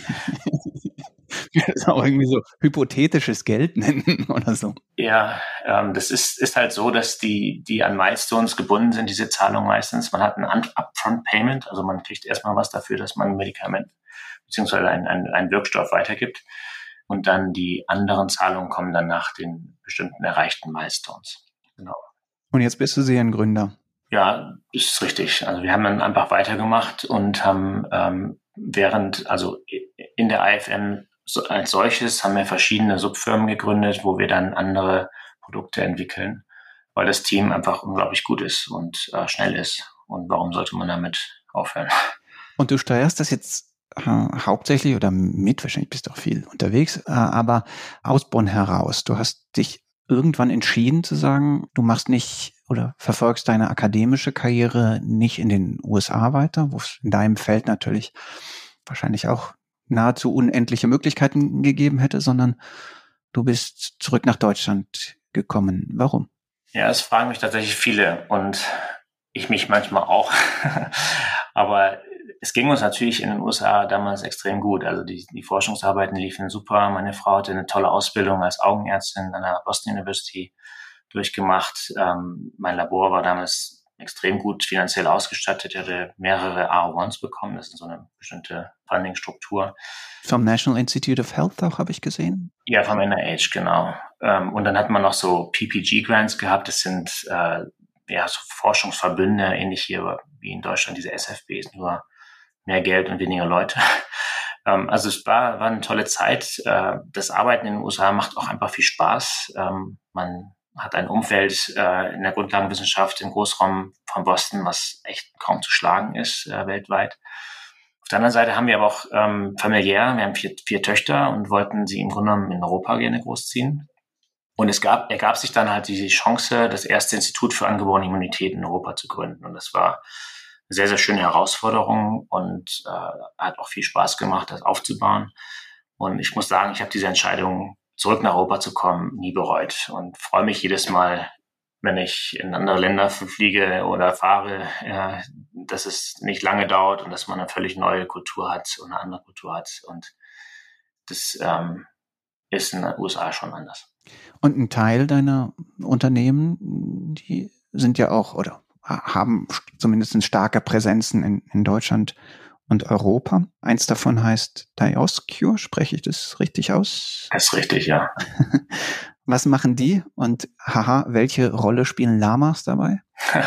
[SPEAKER 2] das auch irgendwie so hypothetisches Geld nennen *laughs* oder so.
[SPEAKER 1] Ja, ähm, das ist, ist halt so, dass die, die an Milestones gebunden sind, diese Zahlung meistens. Man hat ein Upfront Payment, also man kriegt erstmal was dafür, dass man ein Medikament beziehungsweise einen, einen, einen Wirkstoff weitergibt. Und dann die anderen Zahlungen kommen dann nach den bestimmten erreichten Milestones. Genau.
[SPEAKER 2] Und jetzt bist du Seriengründer.
[SPEAKER 1] Ja, ist richtig. Also wir haben dann einfach weitergemacht und haben ähm, während, also in der so, als solches haben wir verschiedene Subfirmen gegründet, wo wir dann andere Produkte entwickeln, weil das Team einfach unglaublich gut ist und äh, schnell ist. Und warum sollte man damit aufhören?
[SPEAKER 2] Und du steuerst das jetzt hauptsächlich oder mit, wahrscheinlich bist du auch viel unterwegs, äh, aber aus Bonn heraus. Du hast dich irgendwann entschieden zu sagen, du machst nicht oder verfolgst deine akademische Karriere nicht in den USA weiter, wo es in deinem Feld natürlich wahrscheinlich auch nahezu unendliche Möglichkeiten gegeben hätte, sondern du bist zurück nach Deutschland gekommen. Warum?
[SPEAKER 1] Ja, es fragen mich tatsächlich viele und ich mich manchmal auch. *laughs* Aber es ging uns natürlich in den USA damals extrem gut. Also die, die Forschungsarbeiten liefen super. Meine Frau hatte eine tolle Ausbildung als Augenärztin an der Boston University durchgemacht. Ähm, mein Labor war damals extrem gut finanziell ausgestattet. Er hatte mehrere R1s bekommen. Das ist so eine bestimmte Funding-Struktur.
[SPEAKER 2] Vom National Institute of Health auch, habe ich gesehen?
[SPEAKER 1] Ja, vom NIH, genau. Ähm, und dann hat man noch so PPG-Grants gehabt. Das sind äh, ja so Forschungsverbünde, ähnlich hier wie in Deutschland, diese SFBs, nur mehr Geld und weniger Leute. *laughs* Ähm, also es war, war eine tolle Zeit. Äh, das Arbeiten in den USA macht auch einfach viel Spaß. Ähm, man hat ein Umfeld äh, in der Grundlagenwissenschaft im Großraum von Boston, was echt kaum zu schlagen ist äh, weltweit. Auf der anderen Seite haben wir aber auch ähm, familiär, wir haben vier, vier Töchter und wollten sie im Grunde genommen in Europa gerne großziehen. Und es gab, ergab sich dann halt die Chance, das erste Institut für angeborene Immunität in Europa zu gründen. Und das war sehr, sehr schöne Herausforderung und äh, hat auch viel Spaß gemacht, das aufzubauen. Und ich muss sagen, ich habe diese Entscheidung zurück nach Europa zu kommen, nie bereut und freue mich jedes Mal, wenn ich in andere Länder fliege oder fahre, ja, dass es nicht lange dauert und dass man eine völlig neue Kultur hat und eine andere Kultur hat. Und das ähm, ist in den USA schon anders.
[SPEAKER 2] Und ein Teil deiner Unternehmen, die sind ja auch oder haben zumindest starke Präsenzen in, in Deutschland und Europa. Eins davon heißt Dioscure, spreche ich das richtig aus?
[SPEAKER 1] Das ist richtig, ja. *laughs*
[SPEAKER 2] Was machen die und haha, welche Rolle spielen Lamas dabei? *laughs*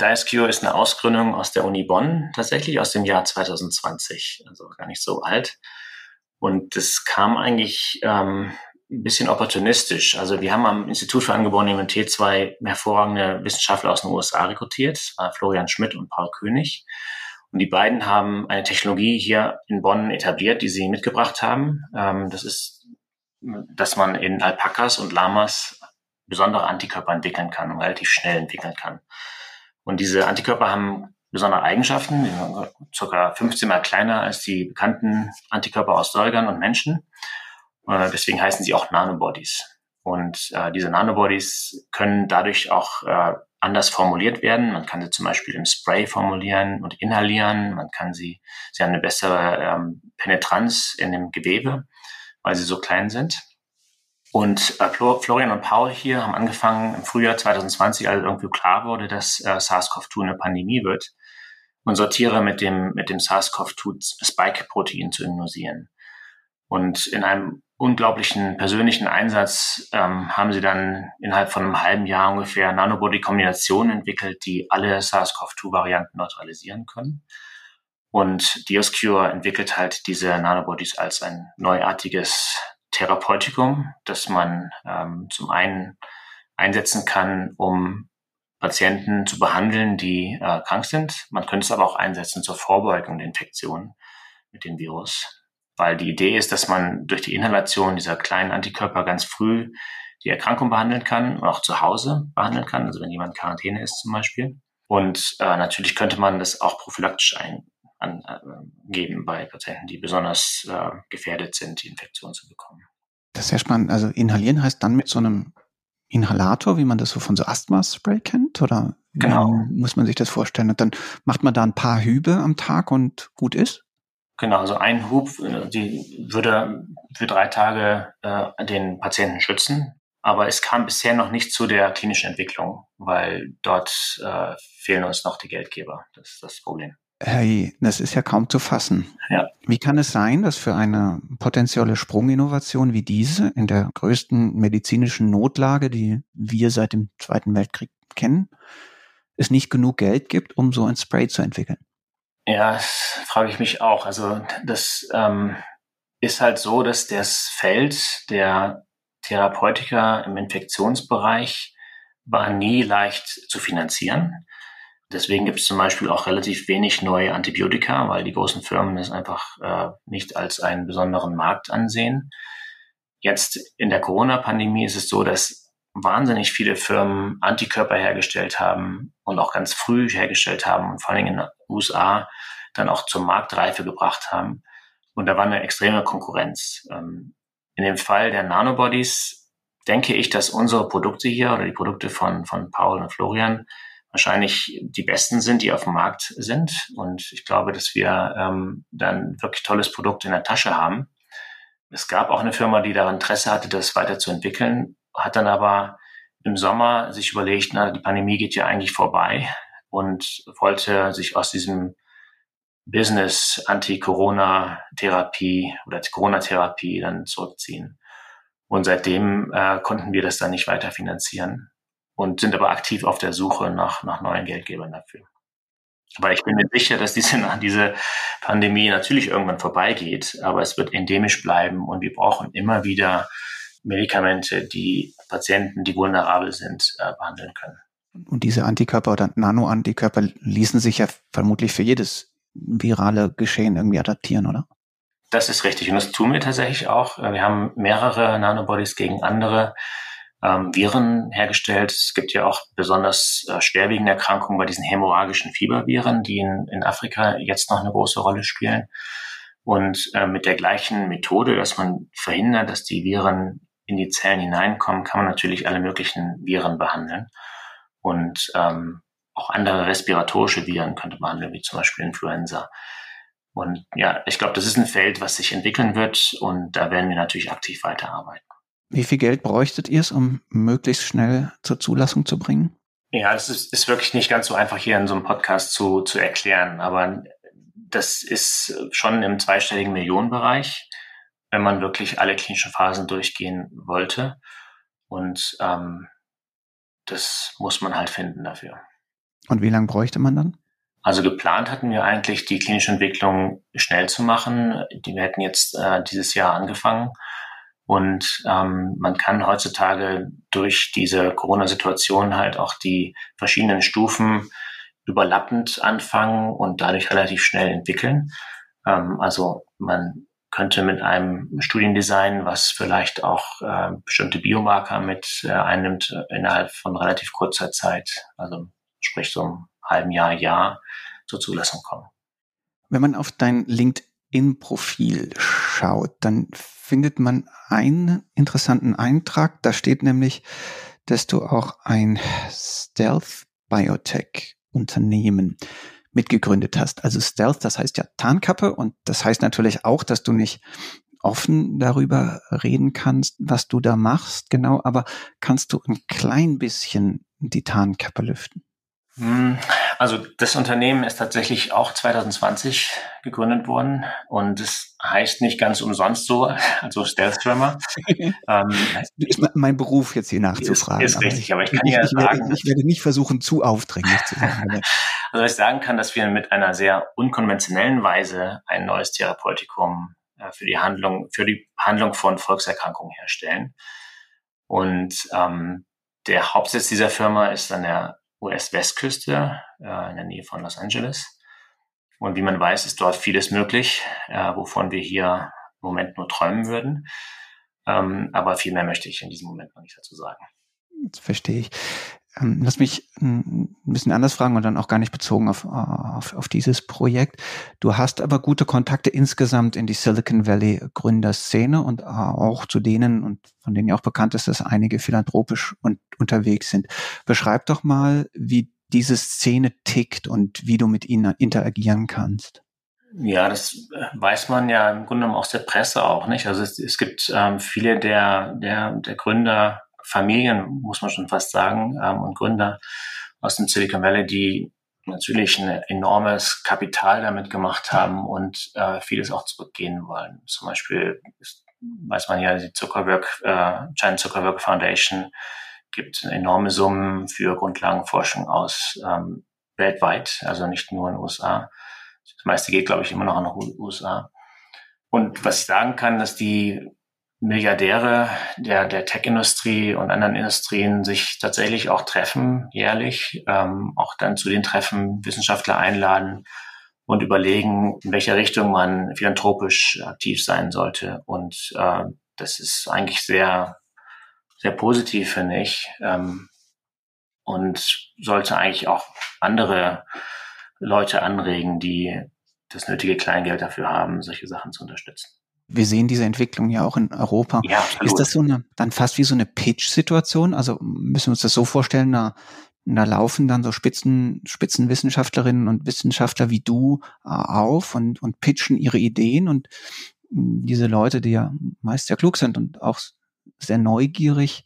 [SPEAKER 1] Dioscure ist eine Ausgründung aus der Uni Bonn, tatsächlich aus dem Jahr 2020, also gar nicht so alt. Und das kam eigentlich ähm, ein bisschen opportunistisch. Also wir haben am Institut für angeborene Immunität zwei hervorragende Wissenschaftler aus den USA rekrutiert, Florian Schmidt und Paul König. Und die beiden haben eine Technologie hier in Bonn etabliert, die sie mitgebracht haben. Ähm, das ist, dass man in Alpakas und Lamas besondere Antikörper entwickeln kann und relativ schnell entwickeln kann. Und diese Antikörper haben besondere Eigenschaften, circa 15 mal kleiner als die bekannten Antikörper aus Säugern und Menschen. Äh, deswegen heißen sie auch Nanobodies. Und äh, diese Nanobodies können dadurch auch äh, anders formuliert werden. Man kann sie zum Beispiel im Spray formulieren und inhalieren. Man kann sie, sie haben eine bessere ähm, Penetranz in dem Gewebe, weil sie so klein sind. Und äh, Florian und Paul hier haben angefangen im Frühjahr 2020, als irgendwie klar wurde, dass äh, SARS-CoV-2 eine Pandemie wird, unsere Tiere mit dem, mit dem SARS-CoV-2-Spike-Protein zu immunisieren. Und in einem unglaublichen persönlichen Einsatz ähm, haben sie dann innerhalb von einem halben Jahr ungefähr Nanobody-Kombinationen entwickelt, die alle SARS-CoV-2-Varianten neutralisieren können. Und Dioscure entwickelt halt diese Nanobodies als ein neuartiges Therapeutikum, das man ähm, zum einen einsetzen kann, um Patienten zu behandeln, die äh, krank sind. Man könnte es aber auch einsetzen zur Vorbeugung der Infektion mit dem Virus. Weil die Idee ist, dass man durch die Inhalation dieser kleinen Antikörper ganz früh die Erkrankung behandeln kann und auch zu Hause behandeln kann, also wenn jemand in Quarantäne ist zum Beispiel. Und äh, natürlich könnte man das auch prophylaktisch eingeben äh, bei Patienten, die besonders äh, gefährdet sind, die Infektion zu bekommen.
[SPEAKER 2] Das ist sehr spannend. Also inhalieren heißt dann mit so einem Inhalator, wie man das so von so Asthma-Spray kennt? Oder
[SPEAKER 1] genau.
[SPEAKER 2] muss man sich das vorstellen? Und dann macht man da ein paar Hübe am Tag und gut ist?
[SPEAKER 1] Genau, also ein Hub, äh, die würde für drei Tage äh, den Patienten schützen. Aber es kam bisher noch nicht zu der klinischen Entwicklung, weil dort äh, fehlen uns noch die Geldgeber. Das ist das Problem.
[SPEAKER 2] Hey, das ist ja kaum zu fassen.
[SPEAKER 1] Ja.
[SPEAKER 2] Wie kann es sein, dass für eine potenzielle Sprunginnovation wie diese in der größten medizinischen Notlage, die wir seit dem Zweiten Weltkrieg kennen, es nicht genug Geld gibt, um so ein Spray zu entwickeln?
[SPEAKER 1] Ja, das frage ich mich auch. Also das ähm, ist halt so, dass das Feld der Therapeutika im Infektionsbereich war nie leicht zu finanzieren. Deswegen gibt es zum Beispiel auch relativ wenig neue Antibiotika, weil die großen Firmen es einfach äh, nicht als einen besonderen Markt ansehen. Jetzt in der Corona-Pandemie ist es so, dass wahnsinnig viele Firmen Antikörper hergestellt haben und auch ganz früh hergestellt haben und vor allem in den USA dann auch zur Marktreife gebracht haben. Und da war eine extreme Konkurrenz. Ähm, in dem Fall der Nanobodies denke ich, dass unsere Produkte hier oder die Produkte von, von Paul und Florian wahrscheinlich die besten sind, die auf dem Markt sind. Und ich glaube, dass wir ähm, dann wirklich tolles Produkt in der Tasche haben. Es gab auch eine Firma, die daran Interesse hatte, das weiterzuentwickeln, hat dann aber im Sommer sich überlegt, na, die Pandemie geht ja eigentlich vorbei und wollte sich aus diesem Business Anti-Corona-Therapie oder Corona-Therapie dann zurückziehen. Und seitdem äh, konnten wir das dann nicht weiter finanzieren und sind aber aktiv auf der Suche nach, nach neuen Geldgebern dafür. Aber ich bin mir sicher, dass diese, *laughs* diese Pandemie natürlich irgendwann vorbeigeht, aber es wird endemisch bleiben und wir brauchen immer wieder Medikamente, die Patienten, die vulnerabel sind, äh, behandeln können.
[SPEAKER 2] Und diese Antikörper oder Nanoantikörper ließen sich ja vermutlich für jedes virale Geschehen irgendwie adaptieren, oder?
[SPEAKER 1] Das ist richtig. Und das tun wir tatsächlich auch. Wir haben mehrere Nanobodies gegen andere ähm, Viren hergestellt. Es gibt ja auch besonders äh, schwerwiegende Erkrankungen bei diesen hämorrhagischen Fieberviren, die in, in Afrika jetzt noch eine große Rolle spielen. Und äh, mit der gleichen Methode, dass man verhindert, dass die Viren in die Zellen hineinkommen, kann man natürlich alle möglichen Viren behandeln. Und ähm, auch andere respiratorische Viren könnte behandeln, wie zum Beispiel Influenza. Und ja, ich glaube, das ist ein Feld, was sich entwickeln wird und da werden wir natürlich aktiv weiterarbeiten.
[SPEAKER 2] Wie viel Geld bräuchtet ihr es, um möglichst schnell zur Zulassung zu bringen?
[SPEAKER 1] Ja, es ist, ist wirklich nicht ganz so einfach hier in so einem Podcast zu, zu erklären, aber das ist schon im zweistelligen Millionenbereich, wenn man wirklich alle klinischen Phasen durchgehen wollte. Und ähm, das muss man halt finden dafür.
[SPEAKER 2] Und wie lange bräuchte man dann?
[SPEAKER 1] Also geplant hatten wir eigentlich, die klinische Entwicklung schnell zu machen. Die, wir hätten jetzt äh, dieses Jahr angefangen. Und ähm, man kann heutzutage durch diese Corona-Situation halt auch die verschiedenen Stufen überlappend anfangen und dadurch relativ schnell entwickeln. Ähm, also man könnte mit einem Studiendesign, was vielleicht auch äh, bestimmte Biomarker mit äh, einnimmt, innerhalb von relativ kurzer Zeit, also sprich so einem halben Jahr, Jahr zur Zulassung kommen.
[SPEAKER 2] Wenn man auf dein LinkedIn-Profil schaut, dann findet man einen interessanten Eintrag. Da steht nämlich, dass du auch ein Stealth Biotech-Unternehmen mitgegründet hast. Also Stealth, das heißt ja Tarnkappe und das heißt natürlich auch, dass du nicht offen darüber reden kannst, was du da machst, genau, aber kannst du ein klein bisschen die Tarnkappe lüften?
[SPEAKER 1] Hm, also das Unternehmen ist tatsächlich auch 2020 gegründet worden und es heißt nicht ganz umsonst so, *laughs* also Stealth-Firma. *laughs*
[SPEAKER 2] ähm, ist mein Beruf jetzt hier nachzufragen.
[SPEAKER 1] Ist, ist richtig, aber ich kann ich, ja
[SPEAKER 2] ich
[SPEAKER 1] sagen.
[SPEAKER 2] Werde, ich werde nicht versuchen, zu aufdringlich zu sein. *laughs*
[SPEAKER 1] also was ich sagen kann, dass wir mit einer sehr unkonventionellen Weise ein neues Therapeutikum äh, für die Handlung, für die Behandlung von Volkserkrankungen herstellen. Und ähm, der Hauptsitz dieser Firma ist an der US-Westküste äh, in der Nähe von Los Angeles. Und wie man weiß, ist dort vieles möglich, äh, wovon wir hier im Moment nur träumen würden. Ähm, aber viel mehr möchte ich in diesem Moment noch nicht dazu sagen.
[SPEAKER 2] Das verstehe ich. Ähm, lass mich ein bisschen anders fragen und dann auch gar nicht bezogen auf, auf, auf dieses Projekt. Du hast aber gute Kontakte insgesamt in die Silicon Valley Gründerszene und auch zu denen und von denen ja auch bekannt ist, dass einige philanthropisch und unterwegs sind. Beschreib doch mal, wie diese Szene tickt und wie du mit ihnen interagieren kannst.
[SPEAKER 1] Ja, das äh, weiß man ja im Grunde genommen aus der Presse auch, nicht? Also es, es gibt ähm, viele der, der, der Gründer Familien, muss man schon fast sagen, ähm, und Gründer aus dem Silicon Valley, die natürlich ein enormes Kapital damit gemacht haben und äh, vieles auch zurückgehen wollen. Zum Beispiel weiß man ja, die Zuckerberg, äh, China Zuckerberg Foundation gibt enorme Summen für Grundlagenforschung aus ähm, weltweit, also nicht nur in den USA. Das meiste geht, glaube ich, immer noch in den USA. Und was ich sagen kann, dass die Milliardäre der, der Tech-Industrie und anderen Industrien sich tatsächlich auch treffen jährlich, ähm, auch dann zu den Treffen Wissenschaftler einladen und überlegen, in welcher Richtung man philanthropisch aktiv sein sollte. Und äh, das ist eigentlich sehr, sehr positiv, finde ich. Ähm, und sollte eigentlich auch andere Leute anregen, die das nötige Kleingeld dafür haben, solche Sachen zu unterstützen.
[SPEAKER 2] Wir sehen diese Entwicklung ja auch in Europa. Ja, ist das so eine, dann fast wie so eine Pitch-Situation? Also müssen wir uns das so vorstellen, da, da laufen dann so Spitzen, Spitzenwissenschaftlerinnen und Wissenschaftler wie du äh, auf und, und pitchen ihre Ideen und diese Leute, die ja meist sehr klug sind und auch sehr neugierig,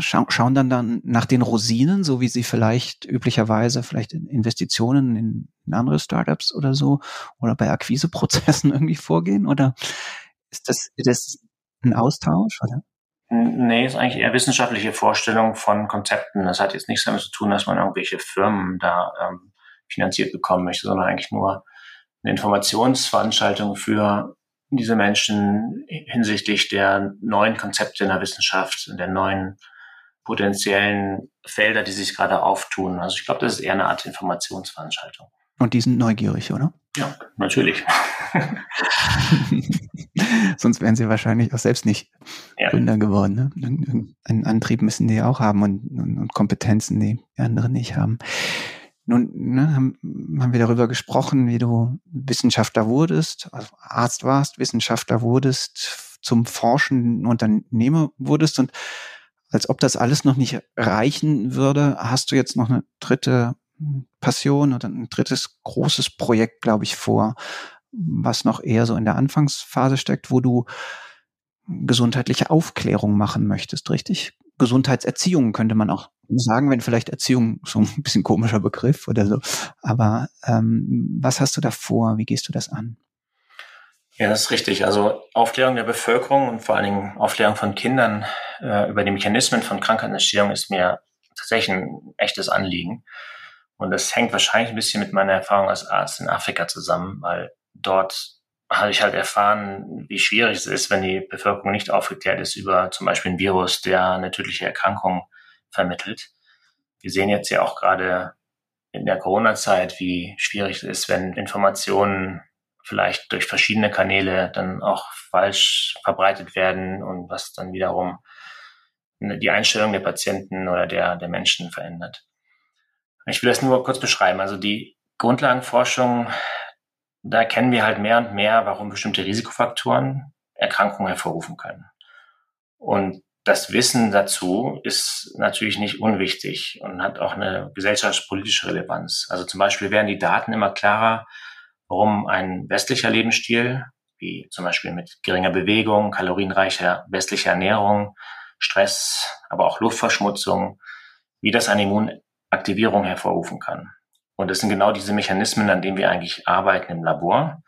[SPEAKER 2] scha schauen dann dann nach den Rosinen, so wie sie vielleicht üblicherweise vielleicht in Investitionen in, in andere Startups oder so oder bei Akquiseprozessen *laughs* irgendwie vorgehen? Oder ist das, ist das ein Austausch? Oder?
[SPEAKER 1] Nee, ist eigentlich eher wissenschaftliche Vorstellung von Konzepten. Das hat jetzt nichts damit zu tun, dass man irgendwelche Firmen da ähm, finanziert bekommen möchte, sondern eigentlich nur eine Informationsveranstaltung für diese Menschen hinsichtlich der neuen Konzepte in der Wissenschaft, der neuen potenziellen Felder, die sich gerade auftun. Also ich glaube, das ist eher eine Art Informationsveranstaltung.
[SPEAKER 2] Und die sind neugierig, oder?
[SPEAKER 1] Ja, natürlich. *laughs*
[SPEAKER 2] Sonst wären sie wahrscheinlich auch selbst nicht ja. Gründer geworden. Ne? Einen Antrieb müssen die auch haben und, und, und Kompetenzen, die andere nicht haben. Nun ne, haben, haben wir darüber gesprochen, wie du Wissenschaftler wurdest, also Arzt warst, Wissenschaftler wurdest, zum forschenden Unternehmer wurdest und als ob das alles noch nicht reichen würde, hast du jetzt noch eine dritte Passion oder ein drittes großes Projekt, glaube ich, vor, was noch eher so in der Anfangsphase steckt, wo du gesundheitliche Aufklärung machen möchtest, richtig? Gesundheitserziehung könnte man auch sagen, wenn vielleicht Erziehung so ein bisschen komischer Begriff oder so. Aber ähm, was hast du da vor? Wie gehst du das an?
[SPEAKER 1] Ja, das ist richtig. Also Aufklärung der Bevölkerung und vor allen Dingen Aufklärung von Kindern äh, über die Mechanismen von Krankheitsentstehung ist mir tatsächlich ein echtes Anliegen. Und das hängt wahrscheinlich ein bisschen mit meiner Erfahrung als Arzt in Afrika zusammen, weil dort habe ich halt erfahren, wie schwierig es ist, wenn die Bevölkerung nicht aufgeklärt ist über zum Beispiel ein Virus, der eine tödliche Erkrankung vermittelt. Wir sehen jetzt ja auch gerade in der Corona-Zeit, wie schwierig es ist, wenn Informationen vielleicht durch verschiedene Kanäle dann auch falsch verbreitet werden und was dann wiederum die Einstellung der Patienten oder der, der Menschen verändert. Ich will das nur kurz beschreiben. Also die Grundlagenforschung, da erkennen wir halt mehr und mehr, warum bestimmte Risikofaktoren Erkrankungen hervorrufen können. Und das Wissen dazu ist natürlich nicht unwichtig und hat auch eine gesellschaftspolitische Relevanz. Also zum Beispiel werden die Daten immer klarer, warum ein westlicher Lebensstil, wie zum Beispiel mit geringer Bewegung, kalorienreicher westlicher Ernährung, Stress, aber auch Luftverschmutzung, wie das eine Immunaktivierung hervorrufen kann. Und das sind genau diese Mechanismen, an denen wir eigentlich arbeiten im Labor.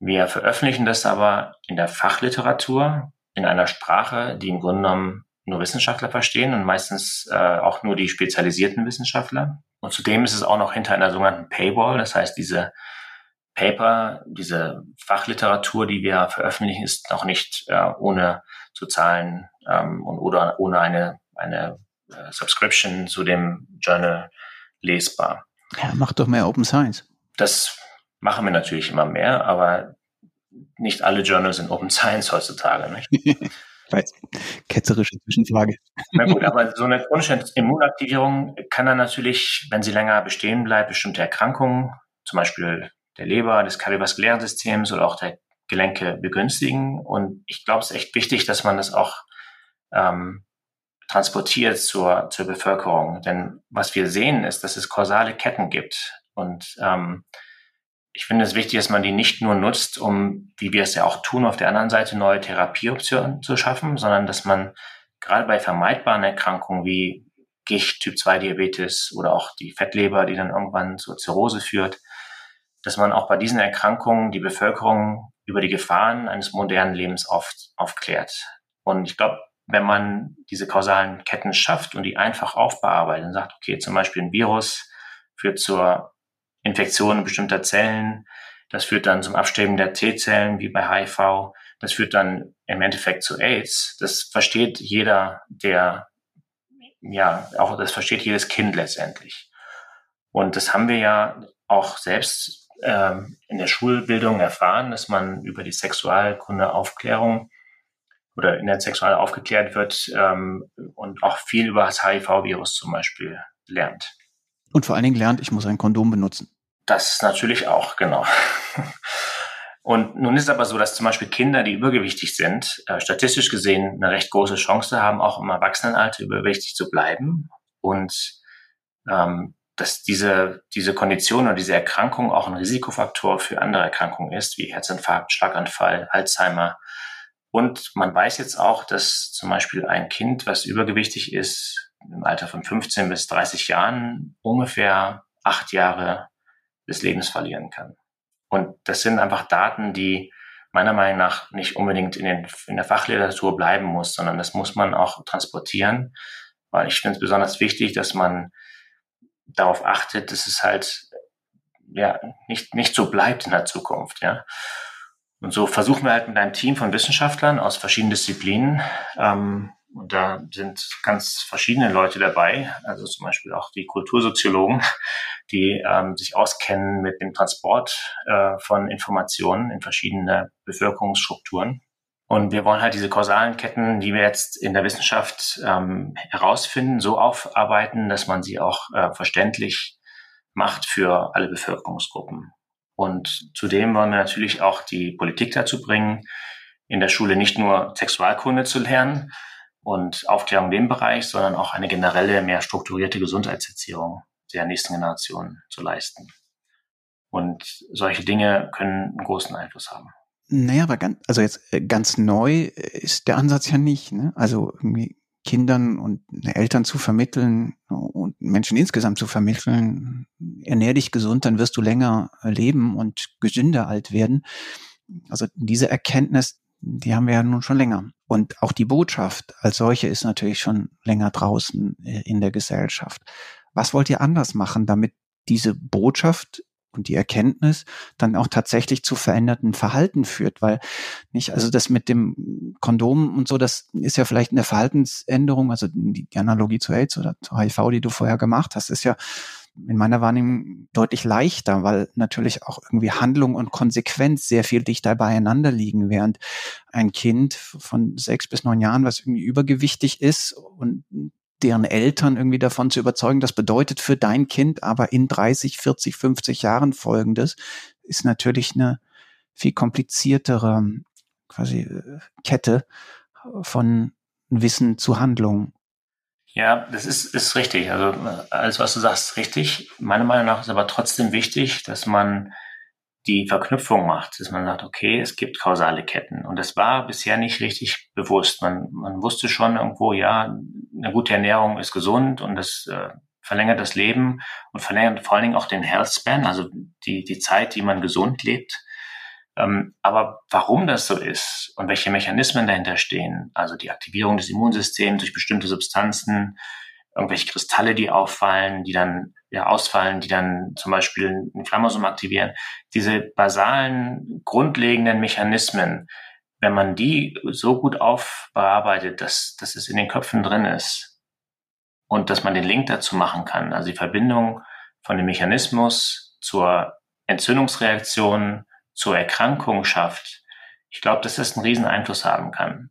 [SPEAKER 1] Wir veröffentlichen das aber in der Fachliteratur, in einer Sprache, die im Grunde genommen nur Wissenschaftler verstehen und meistens äh, auch nur die spezialisierten Wissenschaftler. Und zudem ist es auch noch hinter einer sogenannten Paywall, das heißt, diese Paper, diese Fachliteratur, die wir veröffentlichen, ist noch nicht äh, ohne zu zahlen ähm, und oder ohne eine, eine äh, Subscription zu dem Journal lesbar.
[SPEAKER 2] Ja, mach doch mehr Open Science.
[SPEAKER 1] Das machen wir natürlich immer mehr, aber nicht alle Journals sind Open Science heutzutage. Nicht? *laughs*
[SPEAKER 2] Weiß. Ketzerische Zwischenfrage.
[SPEAKER 1] Na gut, aber so eine chronische Immunaktivierung kann dann natürlich, wenn sie länger bestehen bleibt, bestimmte Erkrankungen, zum Beispiel der Leber, des kardiovaskulären Systems oder auch der Gelenke begünstigen. Und ich glaube, es ist echt wichtig, dass man das auch ähm, transportiert zur, zur Bevölkerung. Denn was wir sehen, ist, dass es kausale Ketten gibt. Und ähm, ich finde es wichtig, dass man die nicht nur nutzt, um, wie wir es ja auch tun, auf der anderen Seite neue Therapieoptionen zu schaffen, sondern dass man gerade bei vermeidbaren Erkrankungen wie Gicht, Typ 2 Diabetes oder auch die Fettleber, die dann irgendwann zur Zirrhose führt, dass man auch bei diesen Erkrankungen die Bevölkerung über die Gefahren eines modernen Lebens auf, aufklärt. Und ich glaube, wenn man diese kausalen Ketten schafft und die einfach aufbearbeitet und sagt, okay, zum Beispiel ein Virus führt zur Infektionen bestimmter Zellen. Das führt dann zum Absterben der T-Zellen, wie bei HIV. Das führt dann im Endeffekt zu AIDS. Das versteht jeder, der, ja, auch das versteht jedes Kind letztendlich. Und das haben wir ja auch selbst ähm, in der Schulbildung erfahren, dass man über die Sexualkunde Aufklärung oder in der Sexual aufgeklärt wird ähm, und auch viel über das HIV-Virus zum Beispiel lernt.
[SPEAKER 2] Und vor allen Dingen lernt, ich muss ein Kondom benutzen.
[SPEAKER 1] Das natürlich auch, genau. *laughs* Und nun ist es aber so, dass zum Beispiel Kinder, die übergewichtig sind, äh, statistisch gesehen eine recht große Chance haben, auch im Erwachsenenalter übergewichtig zu bleiben. Und ähm, dass diese, diese Kondition oder diese Erkrankung auch ein Risikofaktor für andere Erkrankungen ist, wie Herzinfarkt, Schlaganfall, Alzheimer. Und man weiß jetzt auch, dass zum Beispiel ein Kind, was übergewichtig ist, im Alter von 15 bis 30 Jahren ungefähr acht Jahre des Lebens verlieren kann. Und das sind einfach Daten, die meiner Meinung nach nicht unbedingt in, den, in der Fachliteratur bleiben muss, sondern das muss man auch transportieren, weil ich finde es besonders wichtig, dass man darauf achtet, dass es halt ja nicht nicht so bleibt in der Zukunft, ja. Und so versuchen wir halt mit einem Team von Wissenschaftlern aus verschiedenen Disziplinen ähm, und da sind ganz verschiedene Leute dabei, also zum Beispiel auch die Kultursoziologen, die ähm, sich auskennen mit dem Transport äh, von Informationen in verschiedene Bevölkerungsstrukturen. Und wir wollen halt diese kausalen Ketten, die wir jetzt in der Wissenschaft ähm, herausfinden, so aufarbeiten, dass man sie auch äh, verständlich macht für alle Bevölkerungsgruppen. Und zudem wollen wir natürlich auch die Politik dazu bringen, in der Schule nicht nur Sexualkunde zu lernen, und Aufklärung in dem Bereich, sondern auch eine generelle, mehr strukturierte Gesundheitserziehung der nächsten Generation zu leisten. Und solche Dinge können einen großen Einfluss haben.
[SPEAKER 2] Naja, aber ganz, also jetzt äh, ganz neu ist der Ansatz ja nicht. Ne? Also irgendwie Kindern und Eltern zu vermitteln und Menschen insgesamt zu vermitteln, ernähr dich gesund, dann wirst du länger leben und gesünder alt werden. Also diese Erkenntnis, die haben wir ja nun schon länger. Und auch die Botschaft als solche ist natürlich schon länger draußen äh, in der Gesellschaft. Was wollt ihr anders machen, damit diese Botschaft und die Erkenntnis dann auch tatsächlich zu veränderten Verhalten führt, weil nicht, also das mit dem Kondom und so, das ist ja vielleicht eine Verhaltensänderung, also die, Analogie zu AIDS oder zu HIV, die du vorher gemacht hast, ist ja in meiner Wahrnehmung deutlich leichter, weil natürlich auch irgendwie Handlung und Konsequenz sehr viel dichter beieinander liegen, während ein Kind von sechs bis neun Jahren, was irgendwie übergewichtig ist und deren Eltern irgendwie davon zu überzeugen, das bedeutet für dein Kind aber in 30, 40, 50 Jahren folgendes, ist natürlich eine viel kompliziertere quasi äh, Kette von Wissen zu Handlung.
[SPEAKER 1] Ja, das ist, ist richtig. Also alles, was du sagst, ist richtig. Meiner Meinung nach ist aber trotzdem wichtig, dass man die Verknüpfung macht, dass man sagt, okay, es gibt kausale Ketten. Und das war bisher nicht richtig bewusst. Man, man wusste schon irgendwo, ja, eine gute Ernährung ist gesund und das äh, verlängert das Leben und verlängert vor allen Dingen auch den Health Span, also die, die Zeit, die man gesund lebt. Ähm, aber warum das so ist und welche Mechanismen dahinter stehen, also die Aktivierung des Immunsystems durch bestimmte Substanzen, irgendwelche Kristalle, die auffallen, die dann ja, ausfallen, die dann zum Beispiel ein Inflammasum aktivieren, diese basalen, grundlegenden Mechanismen, wenn man die so gut aufbearbeitet, dass, dass es in den Köpfen drin ist und dass man den Link dazu machen kann, also die Verbindung von dem Mechanismus zur Entzündungsreaktion, zur Erkrankung schafft, ich glaube, dass das einen riesen Einfluss haben kann.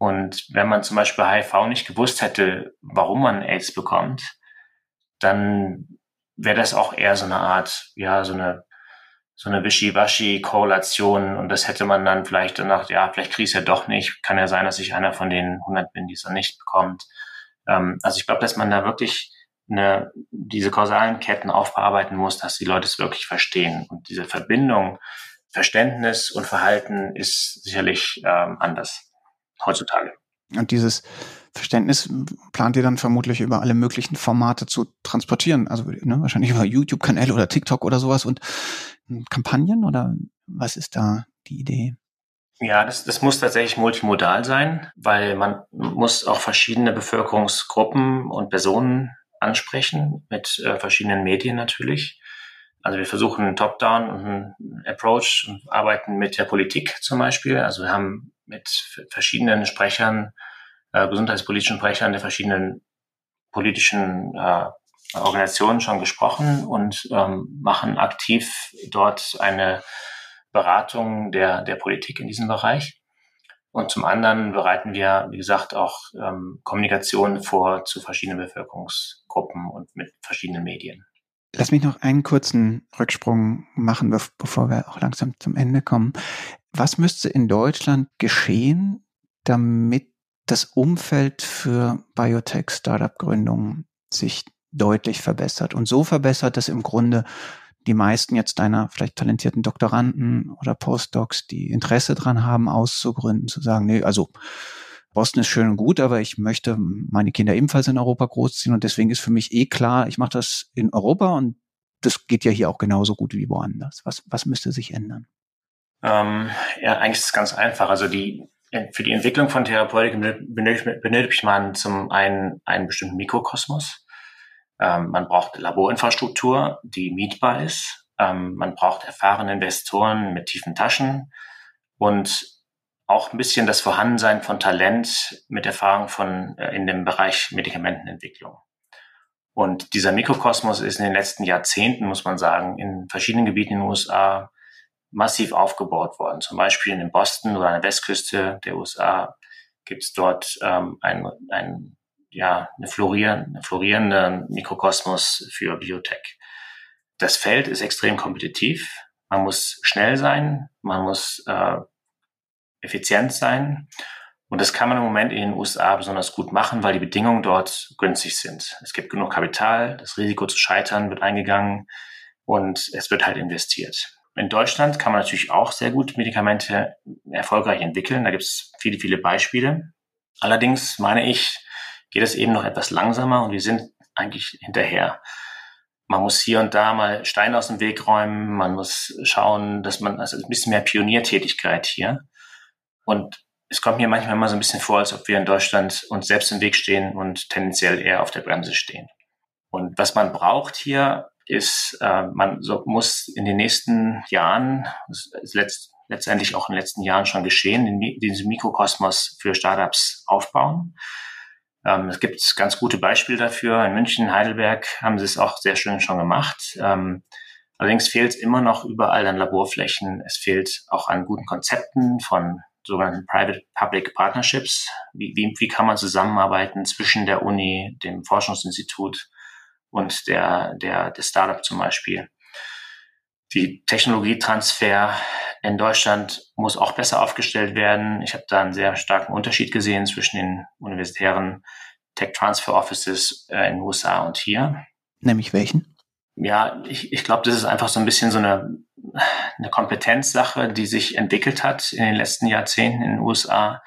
[SPEAKER 1] Und wenn man zum Beispiel HIV nicht gewusst hätte, warum man AIDS bekommt, dann wäre das auch eher so eine Art, ja, so eine, so eine Wischiwaschi-Korrelation und das hätte man dann vielleicht danach, ja, vielleicht kriege ich es ja doch nicht. Kann ja sein, dass ich einer von den 100 bin, die es dann nicht bekommt. Ähm, also ich glaube, dass man da wirklich eine, diese kausalen Ketten aufbearbeiten muss, dass die Leute es wirklich verstehen. Und diese Verbindung, Verständnis und Verhalten ist sicherlich ähm, anders heutzutage.
[SPEAKER 2] Und dieses Verständnis plant ihr dann vermutlich über alle möglichen Formate zu transportieren. Also ne, wahrscheinlich über YouTube-Kanäle oder TikTok oder sowas und hm, Kampagnen oder was ist da die Idee?
[SPEAKER 1] Ja, das, das muss tatsächlich multimodal sein, weil man muss auch verschiedene Bevölkerungsgruppen und Personen ansprechen, mit äh, verschiedenen Medien natürlich. Also wir versuchen einen Top-Down und einen Approach und arbeiten mit der Politik zum Beispiel. Also wir haben mit verschiedenen Sprechern äh, gesundheitspolitischen Sprechern der verschiedenen politischen äh, Organisationen schon gesprochen und ähm, machen aktiv dort eine Beratung der, der Politik in diesem Bereich. Und zum anderen bereiten wir, wie gesagt, auch ähm, Kommunikation vor zu verschiedenen Bevölkerungsgruppen und mit verschiedenen Medien.
[SPEAKER 2] Lass mich noch einen kurzen Rücksprung machen, bevor wir auch langsam zum Ende kommen. Was müsste in Deutschland geschehen, damit das Umfeld für Biotech-Startup-Gründungen sich deutlich verbessert und so verbessert, dass im Grunde die meisten jetzt deiner vielleicht talentierten Doktoranden oder Postdocs, die Interesse dran haben, auszugründen, zu sagen, nee, also Boston ist schön und gut, aber ich möchte meine Kinder ebenfalls in Europa großziehen und deswegen ist für mich eh klar, ich mache das in Europa und das geht ja hier auch genauso gut wie woanders. Was, was müsste sich ändern?
[SPEAKER 1] Ähm, ja, eigentlich ist es ganz einfach. Also die für die Entwicklung von Therapeutik benötigt man zum einen einen bestimmten Mikrokosmos. Ähm, man braucht Laborinfrastruktur, die mietbar ist. Ähm, man braucht erfahrene Investoren mit tiefen Taschen und auch ein bisschen das Vorhandensein von Talent mit Erfahrung von äh, in dem Bereich Medikamentenentwicklung. Und dieser Mikrokosmos ist in den letzten Jahrzehnten, muss man sagen, in verschiedenen Gebieten in den USA massiv aufgebaut worden. Zum Beispiel in Boston oder an der Westküste der USA gibt es dort ähm, ein, ein, ja, eine, florierende, florierende Mikrokosmos für Biotech. Das Feld ist extrem kompetitiv. Man muss schnell sein, man muss äh, effizient sein. Und das kann man im Moment in den USA besonders gut machen, weil die Bedingungen dort günstig sind. Es gibt genug Kapital, das Risiko zu scheitern wird eingegangen und es wird halt investiert. In Deutschland kann man natürlich auch sehr gut Medikamente erfolgreich entwickeln. Da gibt es viele, viele Beispiele. Allerdings meine ich, geht es eben noch etwas langsamer und wir sind eigentlich hinterher. Man muss hier und da mal Steine aus dem Weg räumen. Man muss schauen, dass man, also ein bisschen mehr Pioniertätigkeit hier. Und es kommt mir manchmal immer so ein bisschen vor, als ob wir in Deutschland uns selbst im Weg stehen und tendenziell eher auf der Bremse stehen. Und was man braucht hier, ist, äh, man so, muss in den nächsten Jahren, letzt, letztendlich auch in den letzten Jahren schon geschehen, diesen Mikrokosmos für Startups aufbauen. Ähm, es gibt ganz gute Beispiele dafür. In München, Heidelberg haben sie es auch sehr schön schon gemacht. Ähm, allerdings fehlt es immer noch überall an Laborflächen. Es fehlt auch an guten Konzepten von sogenannten Private-Public Partnerships. Wie, wie, wie kann man zusammenarbeiten zwischen der Uni, dem Forschungsinstitut und der, der, der Startup zum Beispiel. Die Technologietransfer, in Deutschland muss auch besser aufgestellt werden. Ich habe da einen sehr starken Unterschied gesehen zwischen den universitären Tech Transfer Offices äh, in den USA und hier.
[SPEAKER 2] Nämlich welchen?
[SPEAKER 1] Ja, ich, ich glaube, das ist einfach so ein bisschen so eine, eine Kompetenzsache, die sich entwickelt hat in den letzten Jahrzehnten in den USA.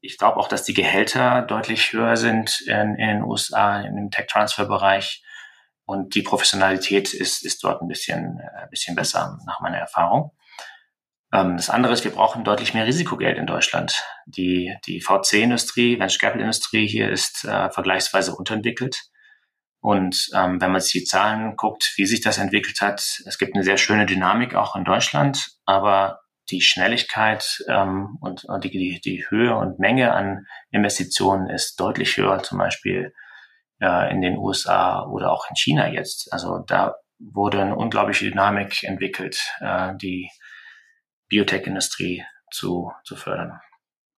[SPEAKER 1] Ich glaube auch, dass die Gehälter deutlich höher sind in, in den USA im Tech-Transfer-Bereich. Und die Professionalität ist, ist dort ein bisschen, ein äh, bisschen besser, nach meiner Erfahrung. Ähm, das andere ist, wir brauchen deutlich mehr Risikogeld in Deutschland. Die, die VC-Industrie, Venture Capital-Industrie hier ist äh, vergleichsweise unterentwickelt. Und ähm, wenn man sich die Zahlen guckt, wie sich das entwickelt hat, es gibt eine sehr schöne Dynamik auch in Deutschland, aber die Schnelligkeit ähm, und, und die, die Höhe und Menge an Investitionen ist deutlich höher, zum Beispiel äh, in den USA oder auch in China jetzt. Also da wurde eine unglaubliche Dynamik entwickelt, äh, die Biotech-Industrie zu, zu fördern.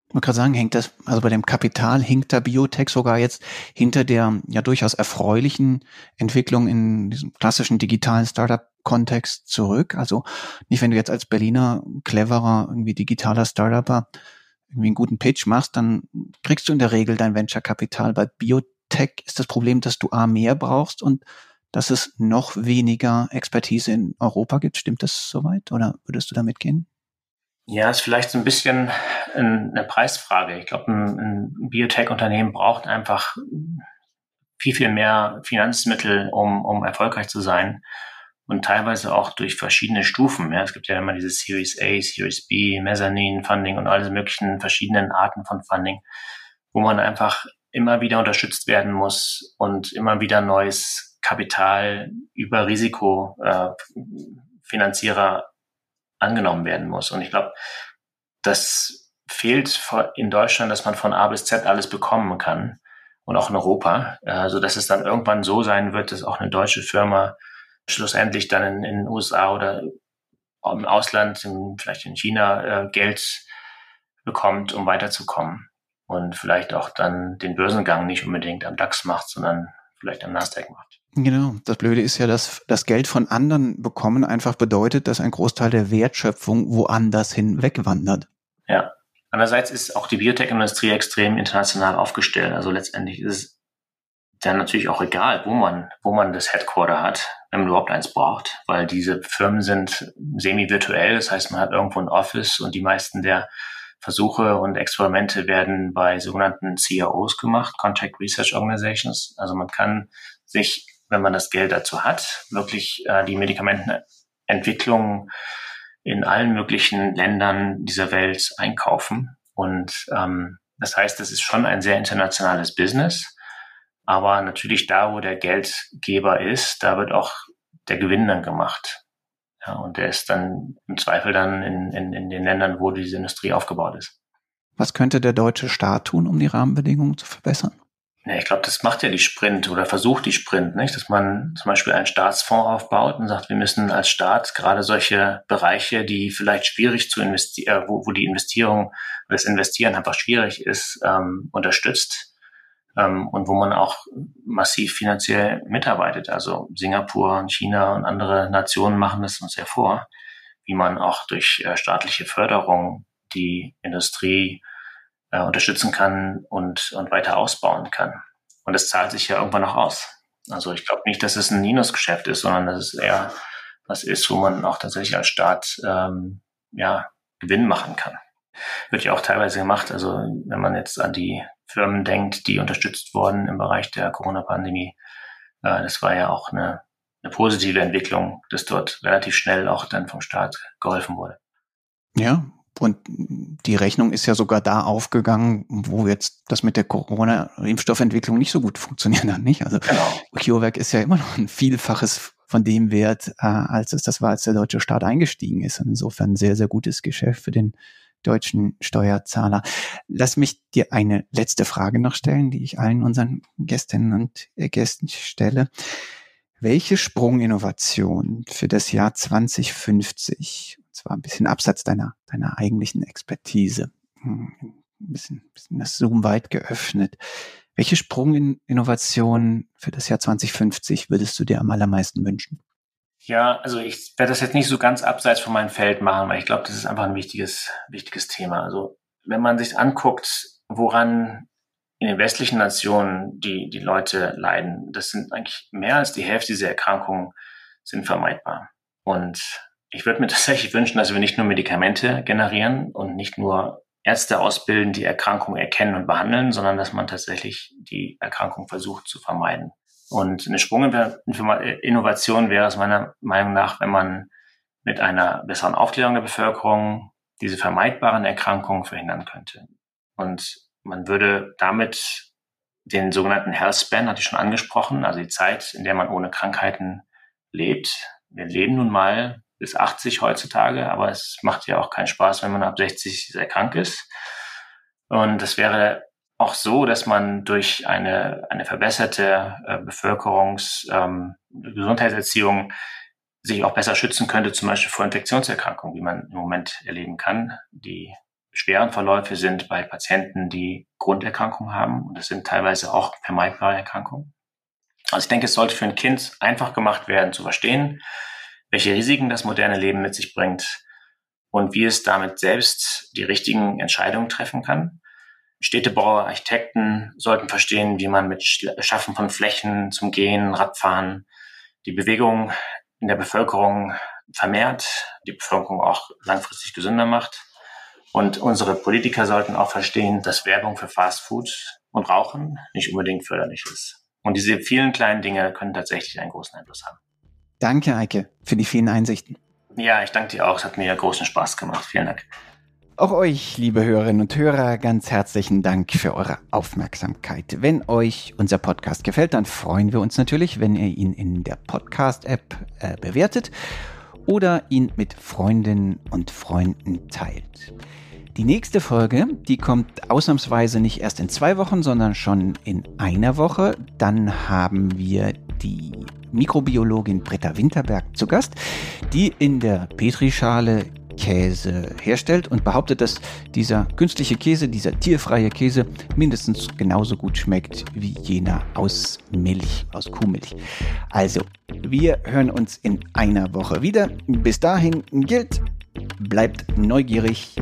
[SPEAKER 2] Ich wollte gerade sagen, hängt das, also bei dem Kapital hinkt der Biotech sogar jetzt hinter der ja durchaus erfreulichen Entwicklung in diesem klassischen digitalen Startup-Kontext zurück. Also nicht, wenn du jetzt als Berliner cleverer, irgendwie digitaler Startupper irgendwie einen guten Pitch machst, dann kriegst du in der Regel dein Venture-Kapital. Bei Biotech ist das Problem, dass du A mehr brauchst und dass es noch weniger Expertise in Europa gibt. Stimmt das soweit oder würdest du damit gehen?
[SPEAKER 1] Ja, ist vielleicht so ein bisschen eine Preisfrage. Ich glaube, ein, ein Biotech-Unternehmen braucht einfach viel, viel mehr Finanzmittel, um, um erfolgreich zu sein. Und teilweise auch durch verschiedene Stufen. Ja, es gibt ja immer diese Series A, Series B, Mezzanine Funding und alle möglichen verschiedenen Arten von Funding, wo man einfach immer wieder unterstützt werden muss und immer wieder neues Kapital über Risikofinanzierer äh, angenommen werden muss. Und ich glaube, das fehlt in Deutschland, dass man von A bis Z alles bekommen kann und auch in Europa, äh, so dass es dann irgendwann so sein wird, dass auch eine deutsche Firma schlussendlich dann in, in den USA oder im Ausland, in, vielleicht in China, äh, Geld bekommt, um weiterzukommen und vielleicht auch dann den Börsengang nicht unbedingt am DAX macht, sondern vielleicht am Nasdaq macht.
[SPEAKER 2] Genau. Das Blöde ist ja, dass das Geld von anderen bekommen einfach bedeutet, dass ein Großteil der Wertschöpfung woanders hin wegwandert.
[SPEAKER 1] Ja. Andererseits ist auch die Biotech-Industrie extrem international aufgestellt. Also letztendlich ist es dann natürlich auch egal, wo man, wo man das Headquarter hat, wenn man überhaupt eins braucht, weil diese Firmen sind semi-virtuell. Das heißt, man hat irgendwo ein Office und die meisten der Versuche und Experimente werden bei sogenannten CROs gemacht, Contract Research Organizations. Also man kann sich wenn man das Geld dazu hat, wirklich äh, die Medikamentenentwicklung in allen möglichen Ländern dieser Welt einkaufen. Und ähm, das heißt, es ist schon ein sehr internationales Business. Aber natürlich da, wo der Geldgeber ist, da wird auch der Gewinn dann gemacht. Ja, und der ist dann im Zweifel dann in, in, in den Ländern, wo diese Industrie aufgebaut ist.
[SPEAKER 2] Was könnte der deutsche Staat tun, um die Rahmenbedingungen zu verbessern?
[SPEAKER 1] Ja, ich glaube, das macht ja die Sprint oder versucht die Sprint, nicht? Dass man zum Beispiel einen Staatsfonds aufbaut und sagt, wir müssen als Staat gerade solche Bereiche, die vielleicht schwierig zu investieren, äh, wo, wo die Investierung, das Investieren einfach schwierig ist, ähm, unterstützt ähm, und wo man auch massiv finanziell mitarbeitet. Also Singapur und China und andere Nationen machen das uns ja vor, wie man auch durch äh, staatliche Förderung die Industrie äh, unterstützen kann und, und weiter ausbauen kann. Und das zahlt sich ja irgendwann noch aus. Also ich glaube nicht, dass es ein Minusgeschäft ist, sondern dass es eher was ist, wo man auch tatsächlich als Staat ähm, ja, Gewinn machen kann. Wird ja auch teilweise gemacht. Also wenn man jetzt an die Firmen denkt, die unterstützt wurden im Bereich der Corona-Pandemie, äh, das war ja auch eine, eine positive Entwicklung, dass dort relativ schnell auch dann vom Staat geholfen wurde.
[SPEAKER 2] Ja, und die Rechnung ist ja sogar da aufgegangen, wo jetzt das mit der Corona-Impfstoffentwicklung nicht so gut funktioniert hat, nicht? Also genau. CureVac ist ja immer noch ein Vielfaches von dem Wert, äh, als es das war, als der deutsche Staat eingestiegen ist. Und insofern ein sehr, sehr gutes Geschäft für den deutschen Steuerzahler. Lass mich dir eine letzte Frage noch stellen, die ich allen unseren Gästinnen und Gästen stelle. Welche Sprunginnovation für das Jahr 2050 zwar ein bisschen abseits deiner, deiner eigentlichen Expertise. Hm, ein bisschen, bisschen das Zoom weit geöffnet. Welche Sprunginnovation für das Jahr 2050 würdest du dir am allermeisten wünschen?
[SPEAKER 1] Ja, also ich werde das jetzt nicht so ganz abseits von meinem Feld machen, weil ich glaube, das ist einfach ein wichtiges, wichtiges Thema. Also wenn man sich anguckt, woran in den westlichen Nationen die, die Leute leiden, das sind eigentlich mehr als die Hälfte dieser Erkrankungen sind vermeidbar. Und ich würde mir *laughs* tatsächlich wünschen, dass wir nicht nur Medikamente generieren und nicht nur Ärzte ausbilden, die Erkrankungen erkennen und behandeln, sondern dass man tatsächlich die Erkrankung versucht zu vermeiden. Und eine Sprunginnovation wäre es meiner Meinung nach, wenn man mit einer besseren Aufklärung der Bevölkerung diese vermeidbaren Erkrankungen verhindern könnte. Und man würde damit den sogenannten Health Span, hatte ich schon angesprochen, also die Zeit, in der man ohne Krankheiten lebt. Wir leben nun mal bis 80 heutzutage, aber es macht ja auch keinen Spaß, wenn man ab 60 sehr krank ist. Und es wäre auch so, dass man durch eine, eine verbesserte äh, Bevölkerungs-, ähm, Gesundheitserziehung sich auch besser schützen könnte, zum Beispiel vor Infektionserkrankungen, wie man im Moment erleben kann. Die schweren Verläufe sind bei Patienten, die Grunderkrankungen haben. Und das sind teilweise auch vermeidbare Erkrankungen. Also ich denke, es sollte für ein Kind einfach gemacht werden zu verstehen, welche Risiken das moderne Leben mit sich bringt und wie es damit selbst die richtigen Entscheidungen treffen kann. Städtebauer, Architekten sollten verstehen, wie man mit Schaffen von Flächen zum Gehen, Radfahren, die Bewegung in der Bevölkerung vermehrt, die Bevölkerung auch langfristig gesünder macht. Und unsere Politiker sollten auch verstehen, dass Werbung für Fastfood und Rauchen nicht unbedingt förderlich ist. Und diese vielen kleinen Dinge können tatsächlich einen großen Einfluss haben.
[SPEAKER 2] Danke, Eike, für die vielen Einsichten.
[SPEAKER 1] Ja, ich danke dir auch. Es hat mir großen Spaß gemacht. Vielen Dank.
[SPEAKER 2] Auch euch, liebe Hörerinnen und Hörer, ganz herzlichen Dank für eure Aufmerksamkeit. Wenn euch unser Podcast gefällt, dann freuen wir uns natürlich, wenn ihr ihn in der Podcast-App äh, bewertet oder ihn mit Freundinnen und Freunden teilt. Die nächste Folge, die kommt ausnahmsweise nicht erst in zwei Wochen, sondern schon in einer Woche. Dann haben wir die Mikrobiologin Britta Winterberg zu Gast, die in der Petrischale Käse herstellt und behauptet, dass dieser künstliche Käse, dieser tierfreie Käse mindestens genauso gut schmeckt wie jener aus Milch, aus Kuhmilch. Also, wir hören uns in einer Woche wieder. Bis dahin gilt, bleibt neugierig